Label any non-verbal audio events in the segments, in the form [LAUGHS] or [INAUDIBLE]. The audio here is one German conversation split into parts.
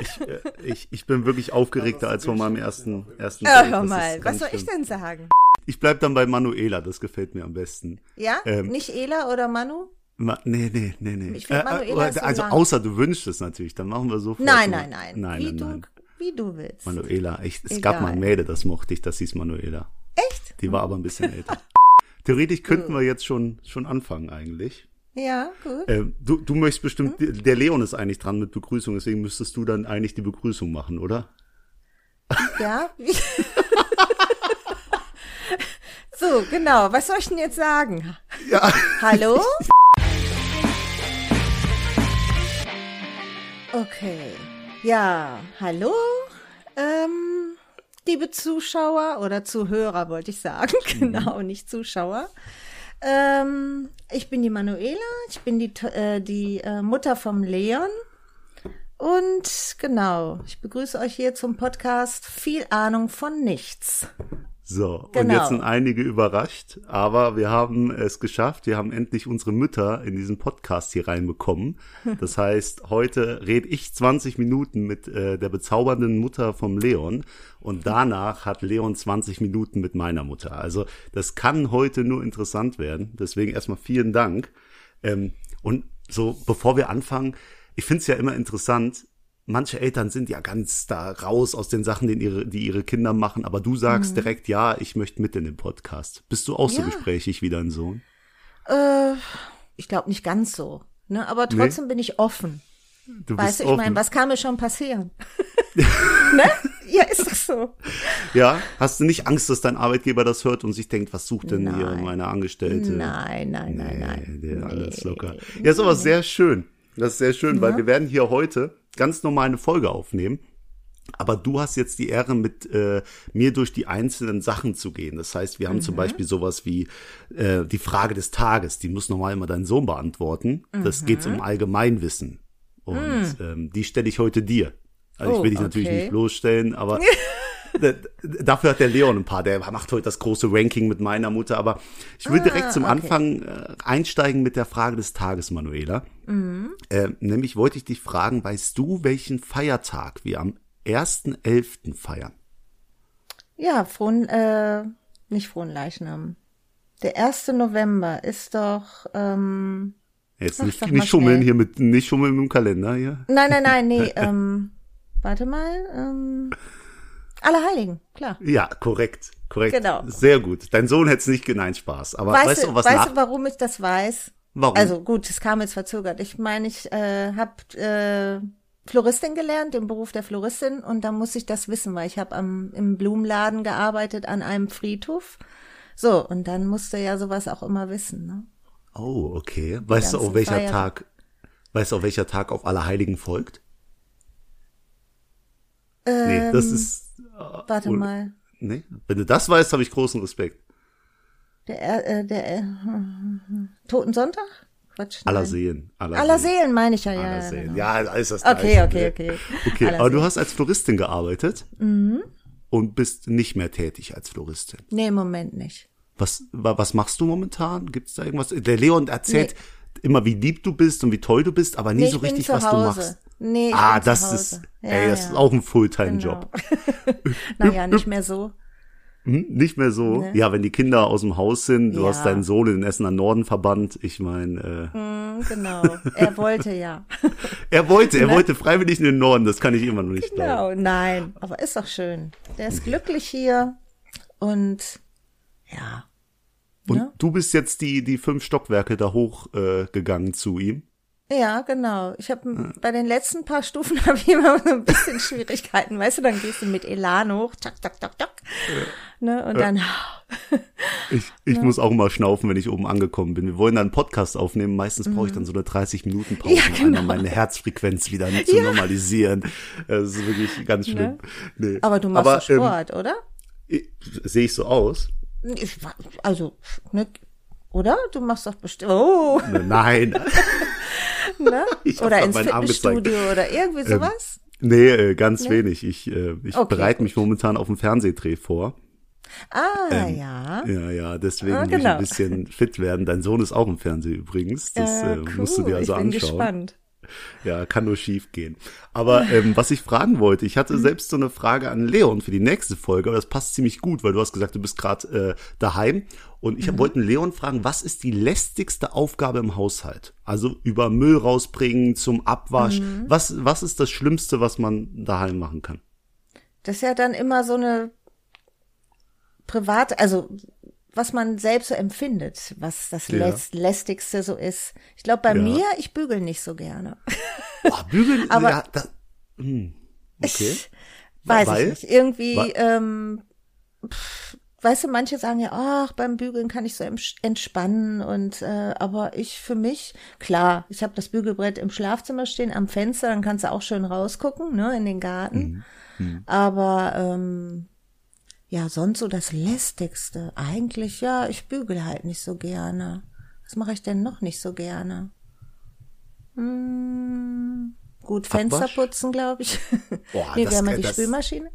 Ich, äh, ich, ich bin wirklich aufgeregter als vor meinem ersten, ersten Ja, Date. hör mal, was soll ich denn sagen? Ich bleib dann bei Manuela, das gefällt mir am besten. Ja? Ähm, Nicht Ela oder Manu? Ma nee, nee, nee, nee. Ich find Manuela ist so also lang. außer du wünschst es natürlich, dann machen wir sofort. Nein, nein, nein. Nein, wie, nein, du, nein. wie du willst. Manuela, ich, es Egal. gab mal ein Mädel, das mochte ich, das hieß Manuela. Echt? Die war aber ein bisschen [LAUGHS] älter. Theoretisch könnten wir jetzt schon, schon anfangen eigentlich. Ja, gut. Ähm, du, du möchtest bestimmt, der Leon ist eigentlich dran mit Begrüßung, deswegen müsstest du dann eigentlich die Begrüßung machen, oder? Ja. [LAUGHS] So, genau. Was soll ich denn jetzt sagen? Ja. Hallo? [LAUGHS] Okay. Ja, hallo? Ähm, liebe Zuschauer oder Zuhörer wollte ich sagen. [LAUGHS] Genau, nicht Zuschauer. Ähm, ich bin die Manuela, ich bin die, äh, die äh, Mutter vom Leon. Und genau, ich begrüße euch hier zum Podcast Viel Ahnung von nichts. So, und Genau. jetzt sind einige überrascht, aber wir haben es geschafft. Wir haben endlich unsere Mütter in diesen Podcast hier reinbekommen. [LAUGHS] Das heißt, heute rede ich 20 Minuten mit äh, der bezaubernden Mutter vom Leon und danach hat Leon 20 Minuten mit meiner Mutter. Also das kann heute nur interessant werden. Deswegen erstmal vielen Dank. Ähm, und so, bevor wir anfangen, ich finde es ja immer interessant, manche Eltern sind ja ganz da raus aus den Sachen, die ihre, die ihre Kinder machen, aber du sagst direkt, ja, ich möchte mit in den Podcast. Bist du auch so Mhm. Ja. gesprächig wie dein Sohn? Äh, ich glaube nicht ganz so. Ne? Aber trotzdem bin ich offen. Du Weißt du, ich meine, was kann mir schon passieren? [LAUGHS] ne? Ja, ist doch so. Ja, hast du nicht Angst, dass dein Arbeitgeber das hört und sich denkt, was sucht denn hier Nein. meine Angestellte? Nein, nein, nein, nein. Nee, alles locker. Ja, ist aber sehr schön. Das ist sehr schön, weil wir werden hier heute ganz normal eine Folge aufnehmen. Aber du hast jetzt die Ehre, mit äh, mir durch die einzelnen Sachen zu gehen. Das heißt, wir haben zum Beispiel sowas wie äh, die Frage des Tages. Die muss normal immer dein Sohn beantworten. Das geht um Allgemeinwissen. Und ähm, die stelle ich heute dir. Also ich Oh, will dich natürlich okay. nicht bloßstellen, aber [LAUGHS] [LAUGHS] Dafür hat der Leon ein paar, der macht heute das große Ranking mit meiner Mutter, aber ich will direkt zum okay. Anfang äh, einsteigen mit der Frage des Tages, Manuela. Äh, nämlich wollte ich dich fragen, weißt du, welchen Feiertag wir am 1.11. feiern? Ja, frohen, äh, nicht frohen Leichnam. Der 1. November ist doch, ähm, Jetzt Ach, nicht, nicht schummeln schnell. hier mit, nicht schummeln mit dem Kalender hier. nein, nein, nein, nee, [LAUGHS] ähm, warte mal, ähm, Allerheiligen, klar. Ja, korrekt, korrekt. Genau. Sehr gut. Dein Sohn hätte es nicht geneint, Spaß. Aber weißt, Weißt, du, was weißt du, warum ich das weiß? Warum? Also gut, es kam jetzt verzögert. Ich meine, ich äh, habe äh, Floristin gelernt, im Beruf der Floristin, und da muss ich das wissen, weil ich habe am im Blumenladen gearbeitet an einem Friedhof. So, und dann musste ja sowas auch immer wissen. Ne? oh, okay. Weißt du, auch welcher Feier- Tag, weißt du, auch welcher Tag auf Allerheiligen folgt? nee, das ist, Warte Und- mal. nee. Wenn du das weißt, habe ich großen Respekt. Der, äh, der äh, Totensonntag? Quatsch. Aller Seelen. Aller, Aller Seelen meine ich ja, ja. Aller ja, Seelen. genau. Ja, alles das Okay, Gleiche. okay, okay. Okay, Aller aber du Seelen. hast als Floristin gearbeitet Mhm. und bist nicht mehr tätig als Floristin. Nee, im Moment nicht. Was, wa- was machst du momentan? Gibt's da irgendwas? Der Leon erzählt immer, wie lieb du bist und wie toll du bist, aber nie Nee, so richtig, was du machst. Nee, ah, das ist, Ja, ey, das ja. ist auch ein Fulltime-Job. Genau. [LAUGHS] [LAUGHS] naja, nicht mehr so. Hm? Nicht mehr so. Ja, wenn die Kinder aus dem Haus sind, du Ja. hast deinen Sohn in den Essener Norden verbannt. Ich meine, äh, Hm, Genau. Er wollte ja. [LAUGHS] er wollte, er wollte freiwillig in den Norden, das kann ich immer noch nicht glauben. Genau, nein. Aber ist doch schön. Der ist glücklich hier und ja. Und ne? du bist jetzt die, die fünf Stockwerke da hoch äh, gegangen zu ihm. Ja, genau. Ich habe bei den letzten paar Stufen [LAUGHS] habe ich immer so ein bisschen [LAUGHS] Schwierigkeiten, weißt du, dann gehst du mit Elan hoch, tak, tak, tak, tak. Ne, und dann [LAUGHS] Ich, ich muss auch mal schnaufen, wenn ich oben angekommen bin. Wir wollen dann einen Podcast aufnehmen. Meistens brauche ich dann so eine 30 Minuten Pause, Mhm. Ja, um genau. einmal meine Herzfrequenz wieder zu normalisieren. Das ist wirklich ganz schlimm. Nee. Ne? aber du machst doch ähm, Sport, oder? ich- Sehe ich so aus? Ich, also, ne, oder? Du machst doch bestimmt. Oh, Nein. Ne? [LAUGHS] Ich Oder ins. Fitnessstudio oder irgendwie sowas? Nee, äh, ganz wenig. Ich, äh, ich Okay, bereite mich momentan auf einen Fernsehdreh vor. Ah, ja. Ja, ja, deswegen Ah, muss ich genau. ein bisschen fit werden. Dein Sohn ist auch im Fernsehen übrigens. Das Äh, äh, musst du dir cool, also ich bin anschauen. gespannt. Ja, kann nur schief gehen. Aber ähm, was ich fragen wollte, ich hatte selbst so eine Frage an Leon für die nächste Folge, aber das passt ziemlich gut, weil du hast gesagt, du bist gerade äh, daheim. Und ich mhm. wollte Leon fragen, was ist die lästigste Aufgabe im Haushalt? Also über Müll rausbringen, zum Abwasch. Mhm. Was, was ist das Schlimmste, was man daheim machen kann? Das ist ja dann immer so eine private, also was man selbst so empfindet, was das ja. läst, lästigste so ist. Ich glaube, bei ja. mir, ich bügel nicht so gerne. [LAUGHS] Boah, bügeln, aber ja, das, hm, okay. Weiß Weil? ich nicht. Irgendwie, ähm, pff, weißt du, manche sagen ja, ach, beim Bügeln kann ich so entspannen und äh, aber ich für mich, klar, ich habe das Bügelbrett im Schlafzimmer stehen am Fenster, dann kannst du auch schön rausgucken, ne, in den Garten. Mhm. Mhm. Aber ähm, ja, sonst so das lästigste. Eigentlich, ja, ich bügel halt nicht so gerne. Was mache ich denn noch nicht so gerne? Hm, gut, Fenster putzen, glaube ich. Boah, [LAUGHS] nee, das, wir haben ja die das, Spülmaschine.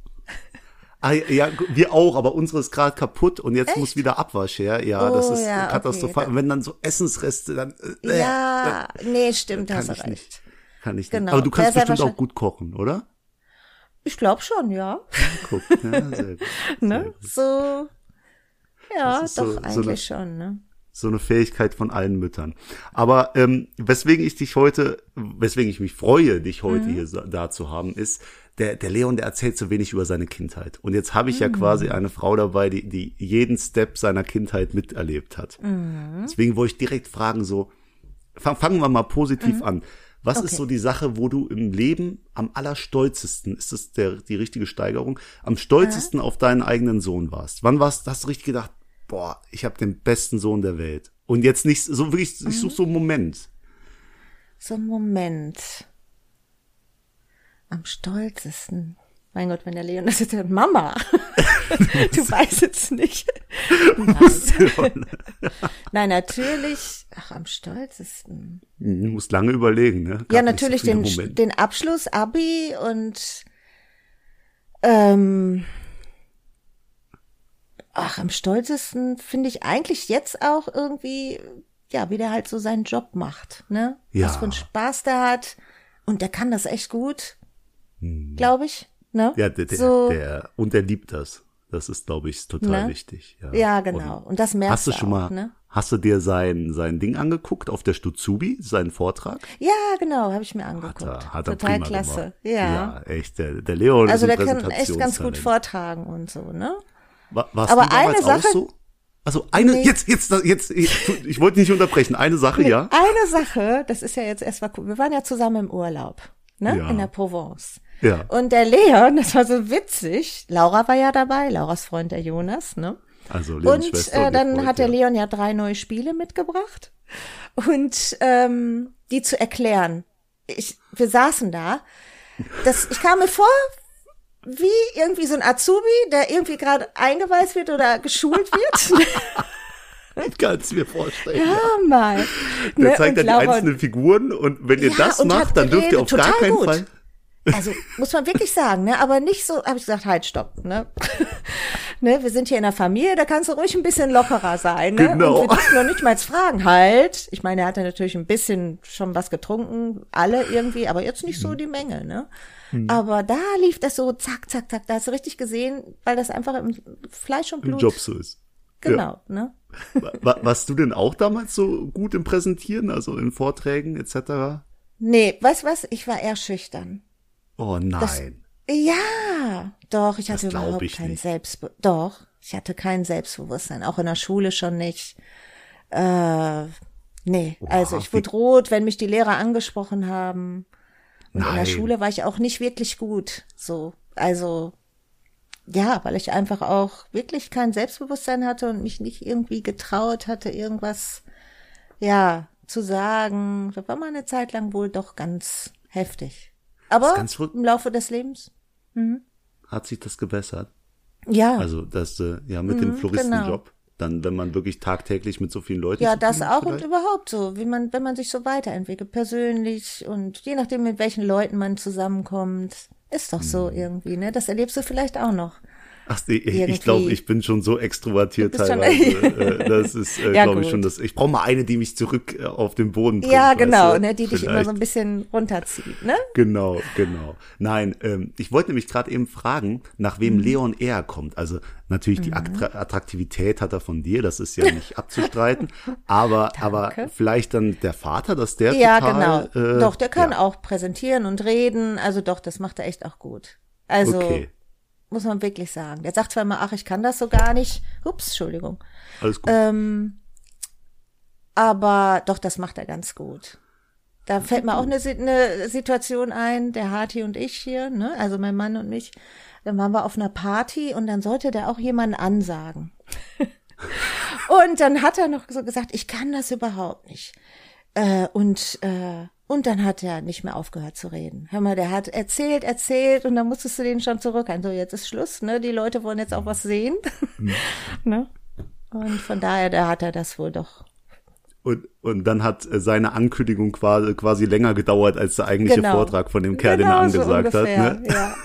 Ah, ja, wir auch, aber unsere ist gerade kaputt und jetzt Echt? muss wieder Abwasch her. Ja, oh, das ist ja, katastrophal. Okay, und wenn dann so Essensreste, dann. Äh, ja, dann, nee, stimmt, hast ich recht. Nicht. Kann ich genau. nicht. Aber du kannst bestimmt auch gut kochen, oder? Ich glaube schon, ja. Guck, ja, sehr gut. [LAUGHS] ne? So, ja, doch, so, eigentlich so eine, schon, ne? So eine Fähigkeit von allen Müttern. Aber ähm, weswegen ich dich heute, weswegen ich mich freue, dich heute mhm. hier da zu haben, ist, der, der Leon, der erzählt so wenig über seine Kindheit. Und jetzt habe ich mhm. ja quasi eine Frau dabei, die, die jeden Step seiner Kindheit miterlebt hat. Mhm. Deswegen wollte ich direkt fragen, so, fangen wir mal positiv mhm. an. Was okay. ist so die Sache, wo du im Leben am allerstolzesten, ist das der, die richtige Steigerung, am stolzesten ja. auf deinen eigenen Sohn warst? Wann warst, hast du richtig gedacht, boah, ich habe den besten Sohn der Welt? Und jetzt nicht so wirklich, ich suche so einen Moment. So einen Moment. Am stolzesten. Mein Gott, wenn der Leon das jetzt Mama, [LAUGHS] du weißt es nicht. Nein. Nein, natürlich, ach, am stolzesten. Du musst lange überlegen, ne? Gab ja, natürlich den, den Abschluss, Abi und ähm, ach, am stolzesten finde ich eigentlich jetzt auch irgendwie, ja, wie der halt so seinen Job macht, ne? Ja. Was für einen Spaß der hat. Und der kann das echt gut, hm. glaube ich. Ne? Ja, der, der, so. der, und er liebt das. Das ist, glaube ich, total ne? wichtig. Ja, ja genau. Und, und, das merkst hast du schon auch, mal, ne? Hast du dir sein, sein Ding angeguckt auf der Stuzubi, seinen Vortrag? Ja, genau, habe ich mir angeguckt. Hat er, hat er Total klasse. Ja. ja, echt. Der, der Leon also ist ein der kann echt ganz gut vortragen und so, ne? War, warst Aber du eine Sache. Auch so? Also eine, nee. jetzt, jetzt, jetzt, ich, ich wollte nicht unterbrechen. Eine Sache, nee, ja. Eine Sache, das ist ja jetzt erstmal cool. Wir waren ja zusammen im Urlaub, ne? Ja. In der Provence. Ja. Und der Leon, das war so witzig. Laura war ja dabei, Lauras Freund der Jonas, ne? Also Leons und äh, dann Freund, hat der Leon ja drei neue Spiele mitgebracht und ähm, die zu erklären. Ich, wir saßen da. Das, ich kam mir vor wie irgendwie so ein Azubi, der irgendwie gerade eingeweist wird oder geschult wird. Ich kann es mir vorstellen. Ja, ja. mal. Der ne? zeigt dann die einzelnen Figuren und wenn ihr ja, das macht, dann dürft ihr auf gar keinen gut. Fall also muss man wirklich sagen, ne? Aber nicht so, habe ich gesagt, halt, stopp, ne? [LAUGHS] ne? Wir sind hier in der Familie, da kannst du ruhig ein bisschen lockerer sein, ne? Genau. Und wir dürfen noch nicht mal fragen, halt. Ich meine, er hatte natürlich ein bisschen schon was getrunken, alle irgendwie, aber jetzt nicht so mhm. die Menge, ne? Mhm. Aber da lief das so zack, zack, zack. Da hast du richtig gesehen, weil das einfach im Fleisch und Blut. Im Job so ist. Genau, ja. ne? Warst du denn auch damals so gut im Präsentieren, also in Vorträgen etc.? Nee, weißt du was? Ich war eher schüchtern. Oh nein. Das, ja, doch, ich hatte überhaupt ich kein Selbstbe doch, ich hatte kein Selbstbewusstsein, auch in der Schule schon nicht. Äh, nee, Oha, also ich wurde rot, wenn mich die Lehrer angesprochen haben. Und nein. in der Schule war ich auch nicht wirklich gut, so. Also ja, weil ich einfach auch wirklich kein Selbstbewusstsein hatte und mich nicht irgendwie getraut hatte, irgendwas, ja, zu sagen. Das war mal eine Zeit lang wohl doch ganz heftig. Aber im Laufe des Lebens mhm. hat sich das gebessert. Ja. Also das äh, ja mit mhm, dem Floristenjob. Genau. Dann, wenn man wirklich tagtäglich mit so vielen Leuten. Ja, das auch vielleicht. und überhaupt so, wie man, wenn man sich so weiterentwickelt, persönlich und je nachdem, mit welchen Leuten man zusammenkommt, ist doch so mhm. irgendwie, ne? Das erlebst du vielleicht auch noch. Ach, ich, ich glaube, ich bin schon so extrovertiert teilweise. [LAUGHS] Äh, das ist, äh, ja, glaube ich, schon das. Ich brauche mal eine, die mich zurück äh, auf den Boden bringt. Ja, genau, weißt du? ne, die Vielleicht. dich immer so ein bisschen runterzieht, ne? Genau, genau. Nein, ähm, ich wollte nämlich gerade eben fragen, nach wem mhm. Leon eher kommt. Also natürlich die mhm. Attraktivität hat er von dir, das ist ja nicht abzustreiten. [LAUGHS] aber, aber vielleicht dann der Vater, dass der ja, total, genau. Äh, doch, der kann ja. auch präsentieren und reden. Also doch, das macht er echt auch gut. Also okay muss man wirklich sagen. Der sagt zwar immer, ach, ich kann das so gar nicht. Ups, Entschuldigung. Alles gut. Ähm, aber doch, das macht er ganz gut. Da fällt mir auch eine, eine Situation ein, der Harti und ich hier, ne, also mein Mann und mich. Dann waren wir auf einer Party und dann sollte der auch jemanden ansagen. [LAUGHS] und dann hat er noch so gesagt, ich kann das überhaupt nicht. Äh, und äh, und dann hat er nicht mehr aufgehört zu reden. Hör mal, der hat erzählt, erzählt und dann musstest du den schon zurück. So, jetzt ist Schluss, ne? Die Leute wollen jetzt auch was sehen. Mhm. [LAUGHS] ne? Und von daher, da hat er das wohl doch. Und, und dann hat äh, seine Ankündigung quasi, quasi länger gedauert als der eigentliche genau. Vortrag von dem Kerl, genau, den er genau, angesagt so ungefähr, hat. Ne? Ja.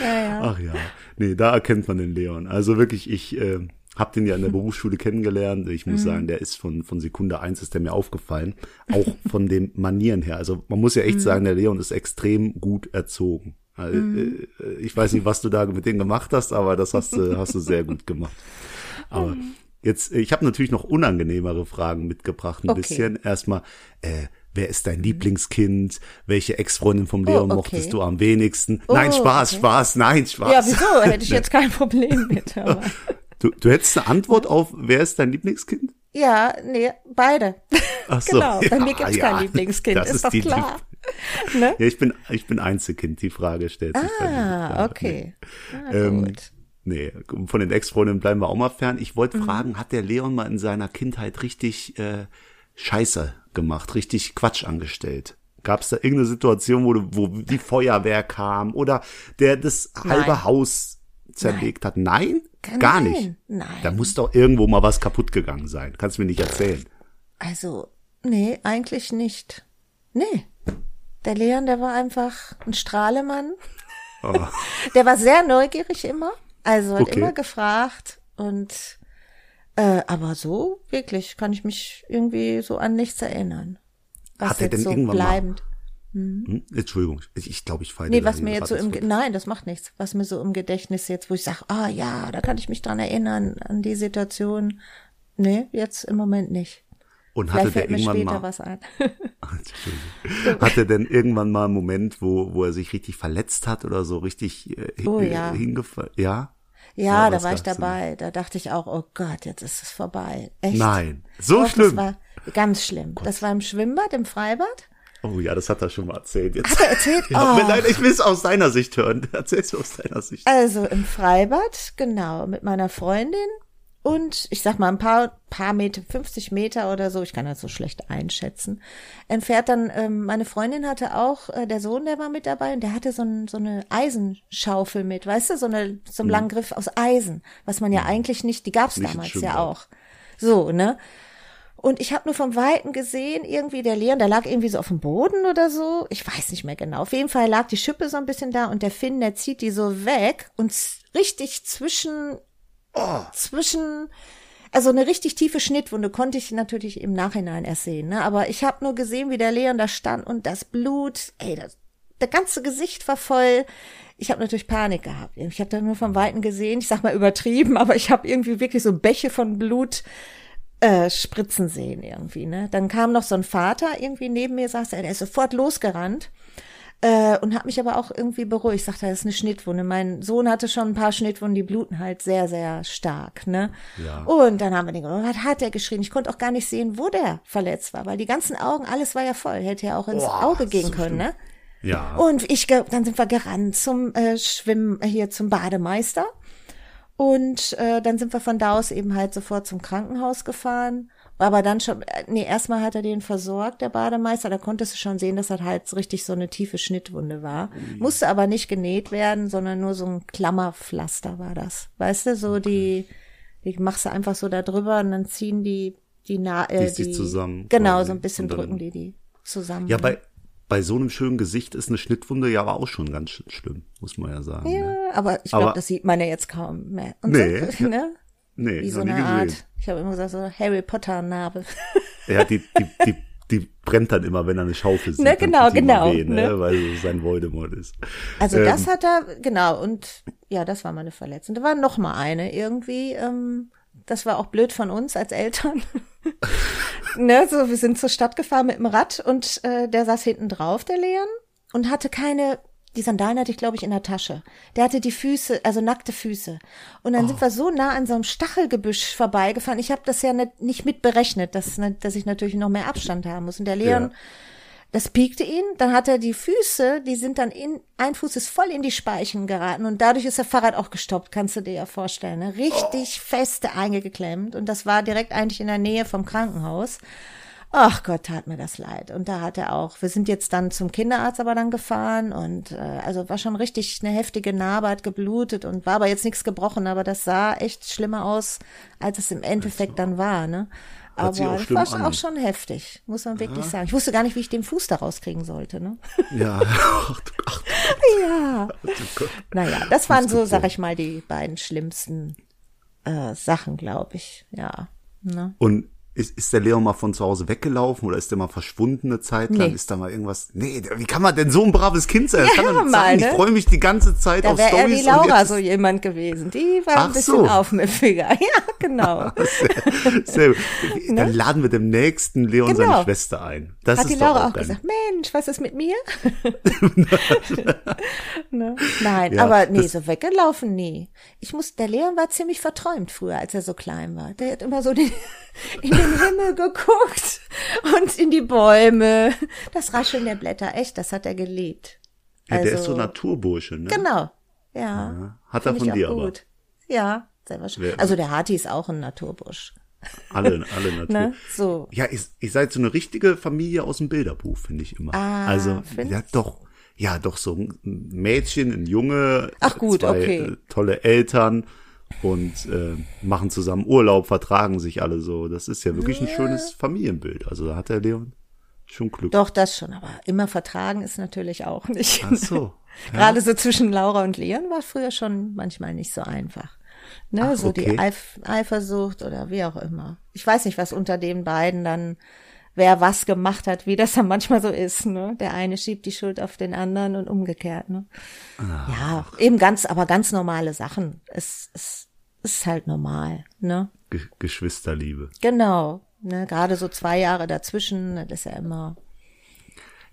[LAUGHS] ja, ja. Ach ja. Nee, da erkennt man den Leon. Also wirklich, ich, äh, hab den ja in der [LAUGHS] Berufsschule kennengelernt. Ich muss mhm. sagen, der ist von, von Sekunde eins ist der mir aufgefallen. Auch [LAUGHS] von den Manieren her. Also man muss ja echt mhm. sagen, der Leon ist extrem gut erzogen. Also, mhm. Äh, ich weiß nicht, was du da mit dem gemacht hast, aber das hast du, hast du sehr gut gemacht. Aber mhm. jetzt, ich habe natürlich noch unangenehmere Fragen mitgebracht, ein okay. bisschen. Erstmal, äh, wer ist dein Lieblingskind? Welche Ex-Freundin vom Leon oh, okay. mochtest du am wenigsten? Oh, nein, Spaß, okay. Spaß, nein, Spaß. Ja, wieso? Hätte ich [LAUGHS] jetzt kein Problem mit. Aber. Du, du hättest eine Antwort auf, wer ist dein Lieblingskind? Ja, nee, beide. [LAUGHS] Ach so. genau, bei ja, mir gibt's ja, kein Lieblingskind, ist, ist doch klar. [LAUGHS] ne? Ja, ich bin, ich bin Einzelkind, die Frage stellt sich Ah, okay. Nee. Ah, ähm, gut. Nee, von den Ex-Freundinnen bleiben wir auch mal fern. Ich wollte mhm. fragen, hat der Leon mal in seiner Kindheit richtig äh, Scheiße gemacht, richtig Quatsch angestellt? Gab es da irgendeine Situation, wo, du, wo die Feuerwehr kam oder der das halbe Nein. Haus zerlegt Nein. hat? Nein? Gar Nein. nicht. Nein. Da muss doch irgendwo mal was kaputt gegangen sein. Kannst du mir nicht erzählen. Also, nee, eigentlich nicht. Nee. Der Leon, der war einfach ein Strahlemann. Oh. [LAUGHS] Der war sehr neugierig immer. Also hat okay. immer gefragt und äh, aber so wirklich kann ich mich irgendwie so an nichts erinnern. Was hat er denn so irgendwann bleibend. Mal Mhm. Hm? Entschuldigung, ich, ich glaube, ich falle Nee, was mir jetzt so im, nein, das macht nichts. Was mir so im Gedächtnis jetzt, wo ich sage, ah ja, da kann ich mich dran erinnern, an die Situation. Nee, jetzt im Moment nicht. Und hatte der irgendwann mal, was ein. [LAUGHS] hatte denn irgendwann mal einen Moment, wo, wo er sich richtig verletzt hat oder so richtig äh, oh, ja. hingefallen? Ja? Ja, ja da war ich dabei. Da dachte ich auch, oh Gott, jetzt ist es vorbei. Echt? Nein, so Doch, schlimm. Das war ganz schlimm. Gott. Das war im Schwimmbad, im Freibad. Oh ja, das hat er schon mal erzählt. Jetzt. Hat er erzählt? [LAUGHS] Oh. Nein, ich will es aus seiner Sicht hören. [LAUGHS] Erzähl's aus seiner Sicht. Also im Freibad, genau, mit meiner Freundin und ich sag mal ein paar, paar Meter, 50 Meter oder so, ich kann das so schlecht einschätzen, entfernt dann, ähm, meine Freundin hatte auch, äh, der Sohn, der war mit dabei und der hatte so, ein, so eine Eisenschaufel mit, weißt du, so, eine, so einen hm. langen Griff aus Eisen, was man ja hm. eigentlich nicht, die gab's nicht damals ja auch. So, ne? Und ich habe nur vom Weiten gesehen, irgendwie der Leon, der lag irgendwie so auf dem Boden oder so. Ich weiß nicht mehr genau. Auf jeden Fall lag die Schippe so ein bisschen da und der Finn, der zieht die so weg und richtig zwischen, oh, zwischen, also eine richtig tiefe Schnittwunde konnte ich natürlich im Nachhinein erst sehen. Ne? Aber ich habe nur gesehen, wie der Leon da stand und das Blut, ey, das, das ganze Gesicht war voll. Ich habe natürlich Panik gehabt. Ich habe da nur vom Weiten gesehen, ich sag mal übertrieben, [LAUGHS] aber ich habe irgendwie wirklich so Bäche von Blut äh, spritzen sehen irgendwie. Ne? Dann kam noch so ein Vater irgendwie neben mir, saß er, der ist sofort losgerannt äh, und hat mich aber auch irgendwie beruhigt. Sagte, das ist eine Schnittwunde. Mein Sohn hatte schon ein paar Schnittwunden, die bluten halt sehr, sehr stark. Ne? Ja. Und dann haben wir den was hat er geschrien? Ich konnte auch gar nicht sehen, wo der verletzt war, weil die ganzen Augen, alles war ja voll. Hätte ja auch ins Boah, Auge gehen so können, ne? Ja. Und ich, dann sind wir gerannt zum äh, Schwimmen, äh, hier zum Bademeister. Und äh, dann sind wir von da aus eben halt sofort zum Krankenhaus gefahren. Aber dann schon, äh, nee, erstmal hat er den versorgt, der Bademeister. Da konntest du schon sehen, dass das halt richtig so eine tiefe Schnittwunde war. Mhm. Musste aber nicht genäht werden, sondern nur so ein Klammerpflaster war das. Weißt du, so okay. die, die machst du einfach so da drüber und dann ziehen die, die, Na äh, die, die zusammen. Genau, so ein bisschen drücken die die zusammen. Ja, bei, bei so einem schönen Gesicht ist eine Schnittwunde ja aber auch schon ganz sch- schlimm, muss man ja sagen. Ja, Ne? aber ich glaube, das sieht man ja jetzt kaum mehr. Und Nee, so, [LAUGHS] ne? [LAUGHS] Nee, Wie so eine gesehen. Art, ich habe immer gesagt, so Harry Potter Narbe. [LAUGHS] Ja, die, die, die, die brennt dann immer, wenn er eine Schaufel sieht. Ne, genau, genau, Weh, ne? ne? Weil es sein Voldemort ist. Also Ähm, das hat er, genau, und ja, das war meine Verletzung. Da war noch mal eine irgendwie, ähm, das war auch blöd von uns als Eltern. [LAUGHS] ne, so, wir sind zur Stadt gefahren mit dem Rad und äh, der saß hinten drauf, der Leon, und hatte keine, die Sandalen hatte ich, glaube ich, in der Tasche. Der hatte die Füße, also nackte Füße. Und dann Oh. sind wir so nah an so einem Stachelgebüsch vorbeigefahren. Ich habe das ja nicht, nicht mitberechnet, dass, dass ich natürlich noch mehr Abstand haben muss. Und der Leon, Ja. Das piekte ihn, dann hat er die Füße, die sind dann in, ein Fuß ist voll in die Speichen geraten und dadurch ist das Fahrrad auch gestoppt, kannst du dir ja vorstellen. Ne? Richtig feste eingeklemmt und das war direkt eigentlich in der Nähe vom Krankenhaus. Ach Gott, tat mir das leid. Und da hat er auch, wir sind jetzt dann zum Kinderarzt aber dann gefahren und äh, also war schon richtig eine heftige Narbe, hat geblutet und war aber jetzt nichts gebrochen, aber das sah echt schlimmer aus, als es im Endeffekt dann war, ne? Aber das war an. auch schon heftig, muss man wirklich sagen. Ich wusste gar nicht, wie ich den Fuß da rauskriegen sollte, ne? Ja, [LAUGHS] ach, du, ach, Ja. du Gott. Naja, das waren so, sag ich mal, die beiden schlimmsten äh, Sachen, glaube ich. Ja. Ne? Und ist, ist der Leon mal von zu Hause weggelaufen oder ist der mal verschwunden eine Zeit lang? Nee. Ist da mal irgendwas? Nee, wie kann man denn so ein braves Kind sein? Das kann Ja, doch nicht mal, sein. ne? Ich freue mich die ganze Zeit Da auf wäre Stories. wie Laura und jetzt- so jemand gewesen. Die war Ach ein bisschen so. aufmüffiger. [LAUGHS] Ja, genau. [LAUGHS] Sehr gut. Dann laden wir demnächst den Leon Ne? Genau. seine Schwester ein. Das Hat ist die Laura auch dann- gesagt, Mensch, was ist mit mir? [LAUGHS] ne? Nein, Ja, aber nee, so weggelaufen, nee. Ich muss, der Leon war ziemlich verträumt früher, als er so klein war. Der hat immer so den, in den Himmel geguckt und in die Bäume. Das Rascheln der Blätter, echt, das hat er geliebt. Ja, der ist Also- so Naturbursche, ne? Genau, ja. Hat er von ich dir aber. gut. Ja, sehr wahrscheinlich. Also der Hati ist auch ein Naturbusch. Alle, alle Natur. [LAUGHS] Ne? So. Ja, ihr, ihr seid so eine richtige Familie aus dem Bilderbuch, finde ich immer. Ah, also, ja, doch. Ja, doch, so ein Mädchen, ein Junge, Ach gut, zwei okay. äh, tolle Eltern und äh, machen zusammen Urlaub, vertragen sich alle so. Das ist ja wirklich ein schönes Familienbild. Also da hat der Leon schon Glück. Doch, das schon, aber immer vertragen ist natürlich auch nicht. Ach so. [LAUGHS] Gerade so zwischen Laura und Leon war früher schon manchmal nicht so einfach. Ne, Ach, so okay. die Eif Eifersucht oder wie auch immer. Ich weiß nicht, was unter den beiden dann, wer was gemacht hat, wie das dann manchmal so ist. Ne? Der eine schiebt die Schuld auf den anderen und umgekehrt. Ne? Ja, eben ganz, aber ganz normale Sachen. Es, es ist halt normal. Ne? Ge Geschwisterliebe. Genau. Ne? Gerade so zwei Jahre dazwischen, das ist ja immer.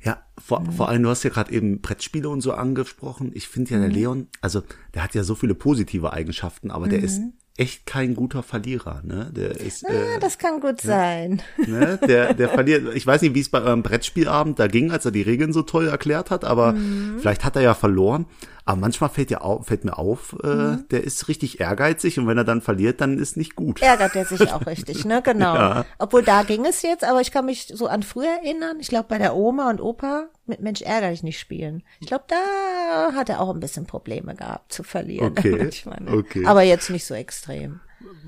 Ja, vor, Mhm. vor allem, du hast ja gerade eben Brettspiele und so angesprochen. Ich finde ja, der Mhm. Leon, also der hat ja so viele positive Eigenschaften, aber der ist echt kein guter Verlierer, ne? Der ist. Ah, äh, das kann gut sein. ne? der, der verliert. Ich weiß nicht, wie es bei eurem Brettspielabend da ging, als er die Regeln so toll erklärt hat, aber Mhm. vielleicht hat er ja verloren. Aber manchmal fällt, ja auf, fällt mir auf, äh, Mhm. der ist richtig ehrgeizig und wenn er dann verliert, dann ist nicht gut. ärgert er sich auch [LAUGHS] richtig, ne? Genau. Ja. Obwohl da ging es jetzt, aber ich kann mich so an früher erinnern. Ich glaube, bei der Oma und Opa mit Mensch ärger dich nicht spielen. Ich glaube, da hat er auch ein bisschen Probleme gehabt zu verlieren. Okay, [LAUGHS] okay. Aber jetzt nicht so extrem.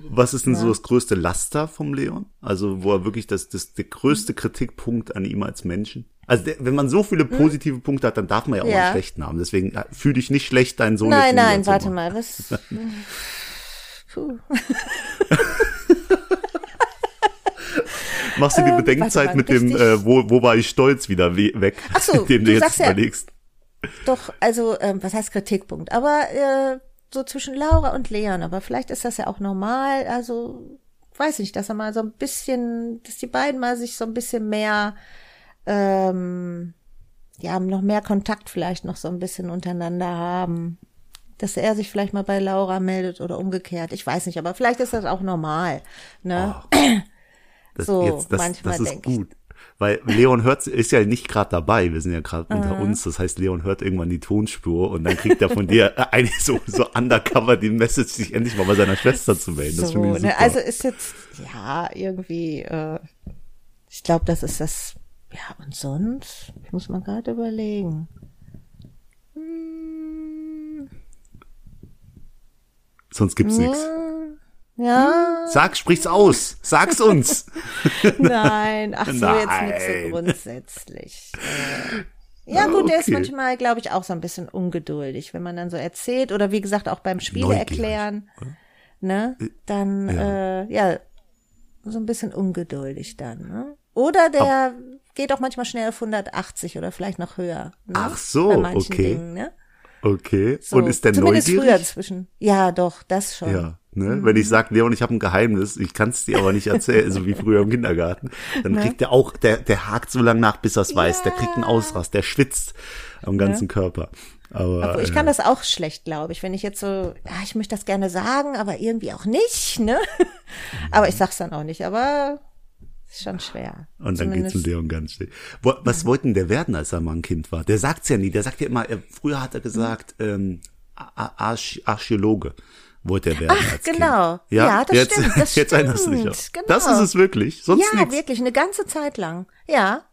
Was ist denn so das größte Laster vom Leon? Also, wo er wirklich das, das, der größte Hm. Kritikpunkt an ihm als Menschen? Also, der, wenn man so viele positive Punkte hat, dann darf man ja auch Ja. einen schlechten haben. Deswegen äh, fühl dich nicht schlecht, deinen Sohn nein, nein, warte mal, was? [LAUGHS] Puh. [LAUGHS] Machst du die Ähm, Bedenkzeit mal, mit dem, äh, wo, wo war ich stolz wieder we weg, Ach so, [LAUGHS] dem du du jetzt sagst ja- überlegst. Doch, also, ähm, was heißt Kritikpunkt? Aber äh, so zwischen Laura und Leon, aber vielleicht ist das ja auch normal, also weiß nicht, dass er mal so ein bisschen, dass die beiden mal sich so ein bisschen mehr, ähm, ja, noch mehr Kontakt vielleicht noch so ein bisschen untereinander haben. Dass er sich vielleicht mal bei Laura meldet oder umgekehrt. Ich weiß nicht, aber vielleicht ist das auch normal. Ne? Das, So, jetzt, das, manchmal das ist ich. gut. Weil Leon hört, ist ja nicht gerade dabei. Wir sind ja gerade Mhm. unter uns. Das heißt, Leon hört irgendwann die Tonspur und dann kriegt er von dir [LAUGHS] [LAUGHS] eigentlich so, so undercover die Message, sich endlich mal bei seiner Schwester zu melden. Das so, finde ich super. ne? Also ist jetzt, ja, irgendwie, äh, ich glaube, das ist das, ja, und sonst, ich muss mal gerade überlegen. Hm, Sonst gibt's nichts. Ja, Sag, sprich's aus. Sag's uns. [LAUGHS] nein, ach so, jetzt nicht Nein. so grundsätzlich. Äh, [LAUGHS] Ja, gut, der ist okay. manchmal, glaube ich, auch so ein bisschen ungeduldig, wenn man dann so erzählt oder wie gesagt auch beim Spiele Neugierig, erklären, ne? Dann Ja. äh, ja so ein bisschen ungeduldig dann. Ne? Oder der geht auch manchmal schnell auf 180 oder vielleicht noch höher. Ne? Ach so, Bei manchen okay. Dingen, ne? Okay. So, Und ist der zumindest neugierig? früher zwischen. Ja, doch, das schon. Ja, ne? Wenn ich sage, Leon, ich habe ein Geheimnis, ich kann es dir aber nicht erzählen, so wie früher im Kindergarten, dann kriegt der auch, der, der hakt so lange nach, bis er es weiß. Der kriegt einen Ausrast, der schwitzt am ganzen Körper. Aber Obwohl, ich äh, kann das auch schlecht, glaube ich, wenn ich jetzt so, ja, ich möchte das gerne sagen, aber irgendwie auch nicht, ne? [LAUGHS] Aber ich sag's dann auch nicht, aber ist schon schwer. Und dann geht's um Leon ganz schnell. Wo, was wollte denn der werden, als er mal ein Kind war? Der sagt's ja nie. Der sagt ja immer, er, früher hat er gesagt, ähm, A- Arch, Archäologe wollte er werden Ach, genau. Kind. Ja, das jetzt, stimmt, das [LAUGHS] jetzt erinnerst du dich auch. stimmt, genau. Das ist es wirklich. Sonst Ja, nichts. wirklich, eine ganze Zeit lang. Ja.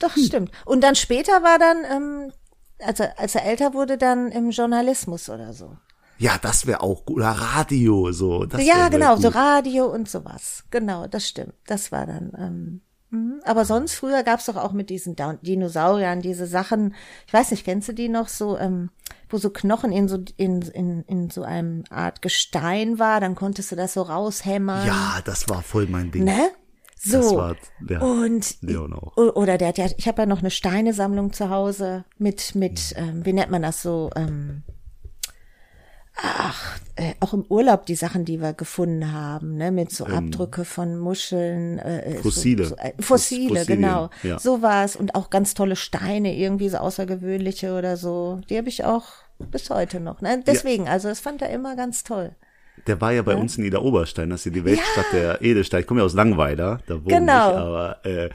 Doch, stimmt. Und dann später war dann, ähm, als er, als er älter wurde, dann im Journalismus oder so. Ja, das wäre auch gut. Oder Radio, so. Das ja, genau, so. Radio und sowas. Genau, das stimmt. Das war dann. Ähm, mhm. aber sonst früher gab's doch auch mit diesen Dinosauriern diese Sachen. Ich weiß nicht, kennst du die noch so, ähm, wo so Knochen in so in in in so einem Art Gestein war? Dann konntest du das so raushämmern. Ja, das war voll mein Ding. Ne? So. Das war, ja, und Leon auch. oder der hat ja, ich habe ja noch eine Steinesammlung zu Hause mit mit ähm, wie nennt man das so ähm, ach äh, auch im Urlaub die Sachen, die wir gefunden haben, ne, mit so Abdrücke von Muscheln, äh, äh, Fossile. so, so, äh, Fossile, Fossilien, genau, ja. so war's und auch ganz tolle Steine, irgendwie so außergewöhnliche oder so, die habe ich auch bis heute noch. Ne? Deswegen, also das fand er immer ganz toll. Der war ja bei uns in Niederoberstein, das ist ja die Weltstadt der Edelsteine. Ich komme ja aus Langweiler, da wohne Genau. ich, aber äh,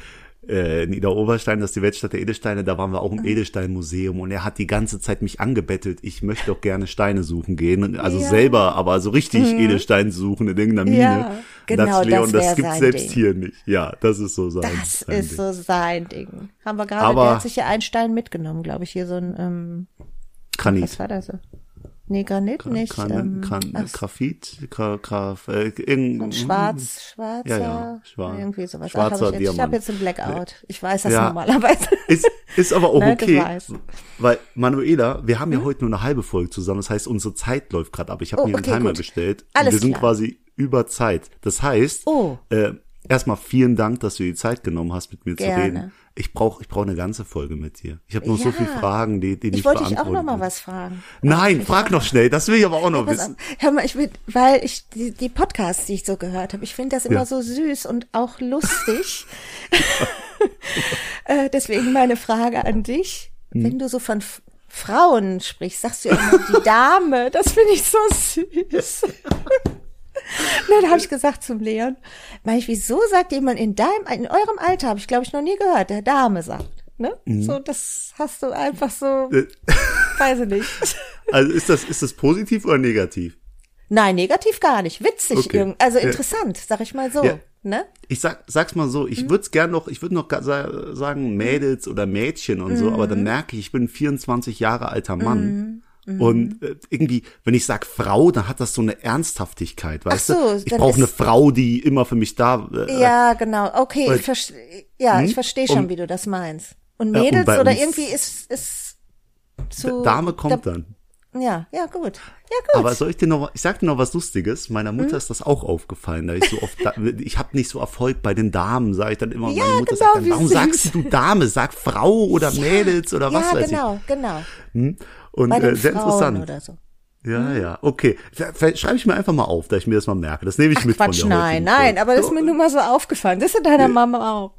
äh, Niederoberstein, das ist die Weltstadt der Edelsteine, da waren wir Mhm. auch im Edelsteinmuseum und er hat die ganze Zeit mich angebettelt, ich möchte doch gerne Steine suchen gehen, also Ja. Mhm. selber, aber so richtig Edelstein suchen in irgendeiner Mine. Ja, Und genau, Leon, das das, gibt's selbst Ding. hier nicht. Ja, das ist so sein, Das sein ist Ding. so sein Ding. Haben wir gerade, Aber- der hat sich ja einen Stein mitgenommen, glaube ich, hier so ein, ähm, Granit. was war das so? Nee, Granit nicht. Gran, ähm, Gran, ach, Graphit, Gra, Graf, äh, irgend, schwarz, schwarzer, Ja, ja, schwarz. irgendwie sowas. Schwarzer Ach, hab ich jetzt, ich habe jetzt einen Blackout. Ich weiß das Ja. normalerweise. [LAUGHS] Ist, ist aber auch okay, weil Manuela, wir haben ja heute nur eine halbe Folge zusammen, das heißt, unsere Zeit läuft gerade ab. Ich habe Oh, mir einen okay, Timer gut. gestellt. Alles und wir sind klar. quasi über Zeit. Das heißt, Oh. äh, erstmal vielen Dank, dass du die Zeit genommen hast, mit mir zu Gerne. reden. Ich brauche ich brauch eine ganze Folge mit dir. Ich habe noch so Ja. viele Fragen, die, die Ich nicht wollte dich auch beantwortet noch mal was fragen. Nein, frag noch schnell, das will ich aber auch noch auf, wissen. hör mal, ich will, weil ich die, die Podcasts, die ich so gehört habe, ich finde das immer Ja. so süß und auch lustig. [LAUGHS] äh, deswegen meine Frage an dich. Hm. Wenn du so von F Frauen sprichst, sagst du ja immer die Dame. Das finde ich so süß. [LAUGHS] Ne, da habe ich gesagt zum Leon, meine ich, wieso sagt jemand in deinem, in eurem Alter, habe ich glaube ich noch nie gehört, der Dame sagt. Ne? Mhm. So, das hast du einfach so, Äh, [LAUGHS] weiß ich nicht. [LAUGHS] Also ist das, ist das positiv oder negativ? Nein, negativ gar nicht. Witzig, Okay. irgend- also Ja. interessant, sag ich mal so. Ja. Ne? Ich sag, sag's mal so, Mhm. ich würd's gern noch, ich würde noch sagen Mädels oder Mädchen und so, aber Mhm. dann merke ich, ich bin ein 24 Jahre alter Mann. Und äh, irgendwie, wenn ich sag Frau, dann hat das so eine Ernsthaftigkeit, weißt so, du? Ich brauche eine Frau, die immer für mich da. Äh, Ja, genau. Okay, ich verstehe. Ja, ich verstehe schon, Und- wie du das meinst. Und Ja, und Mädels oder irgendwie ist ist zu Dame kommt da, dann. Ja, ja, gut. Ja, gut. Aber soll ich dir noch, ich sag dir noch was Lustiges. Meiner Mutter ist das auch aufgefallen, da ich so oft, da, [LAUGHS] ich habe nicht so Erfolg bei den Damen, sage ich dann immer. Ja, meine Mutter genau, sagt dann, warum süß. sagst du Dame? Sag Frau oder Mädels oder was ja, weiß genau, genau. ich. Und äh, sehr Frauen interessant. so. Ja, ja, okay. Schreibe ich mir einfach mal auf, dass ich mir das mal merke. Das nehme ich Ach, mit Quatsch, von der nein, nein, aber das ist mir nur mal so aufgefallen. Das ist deiner Mama auch.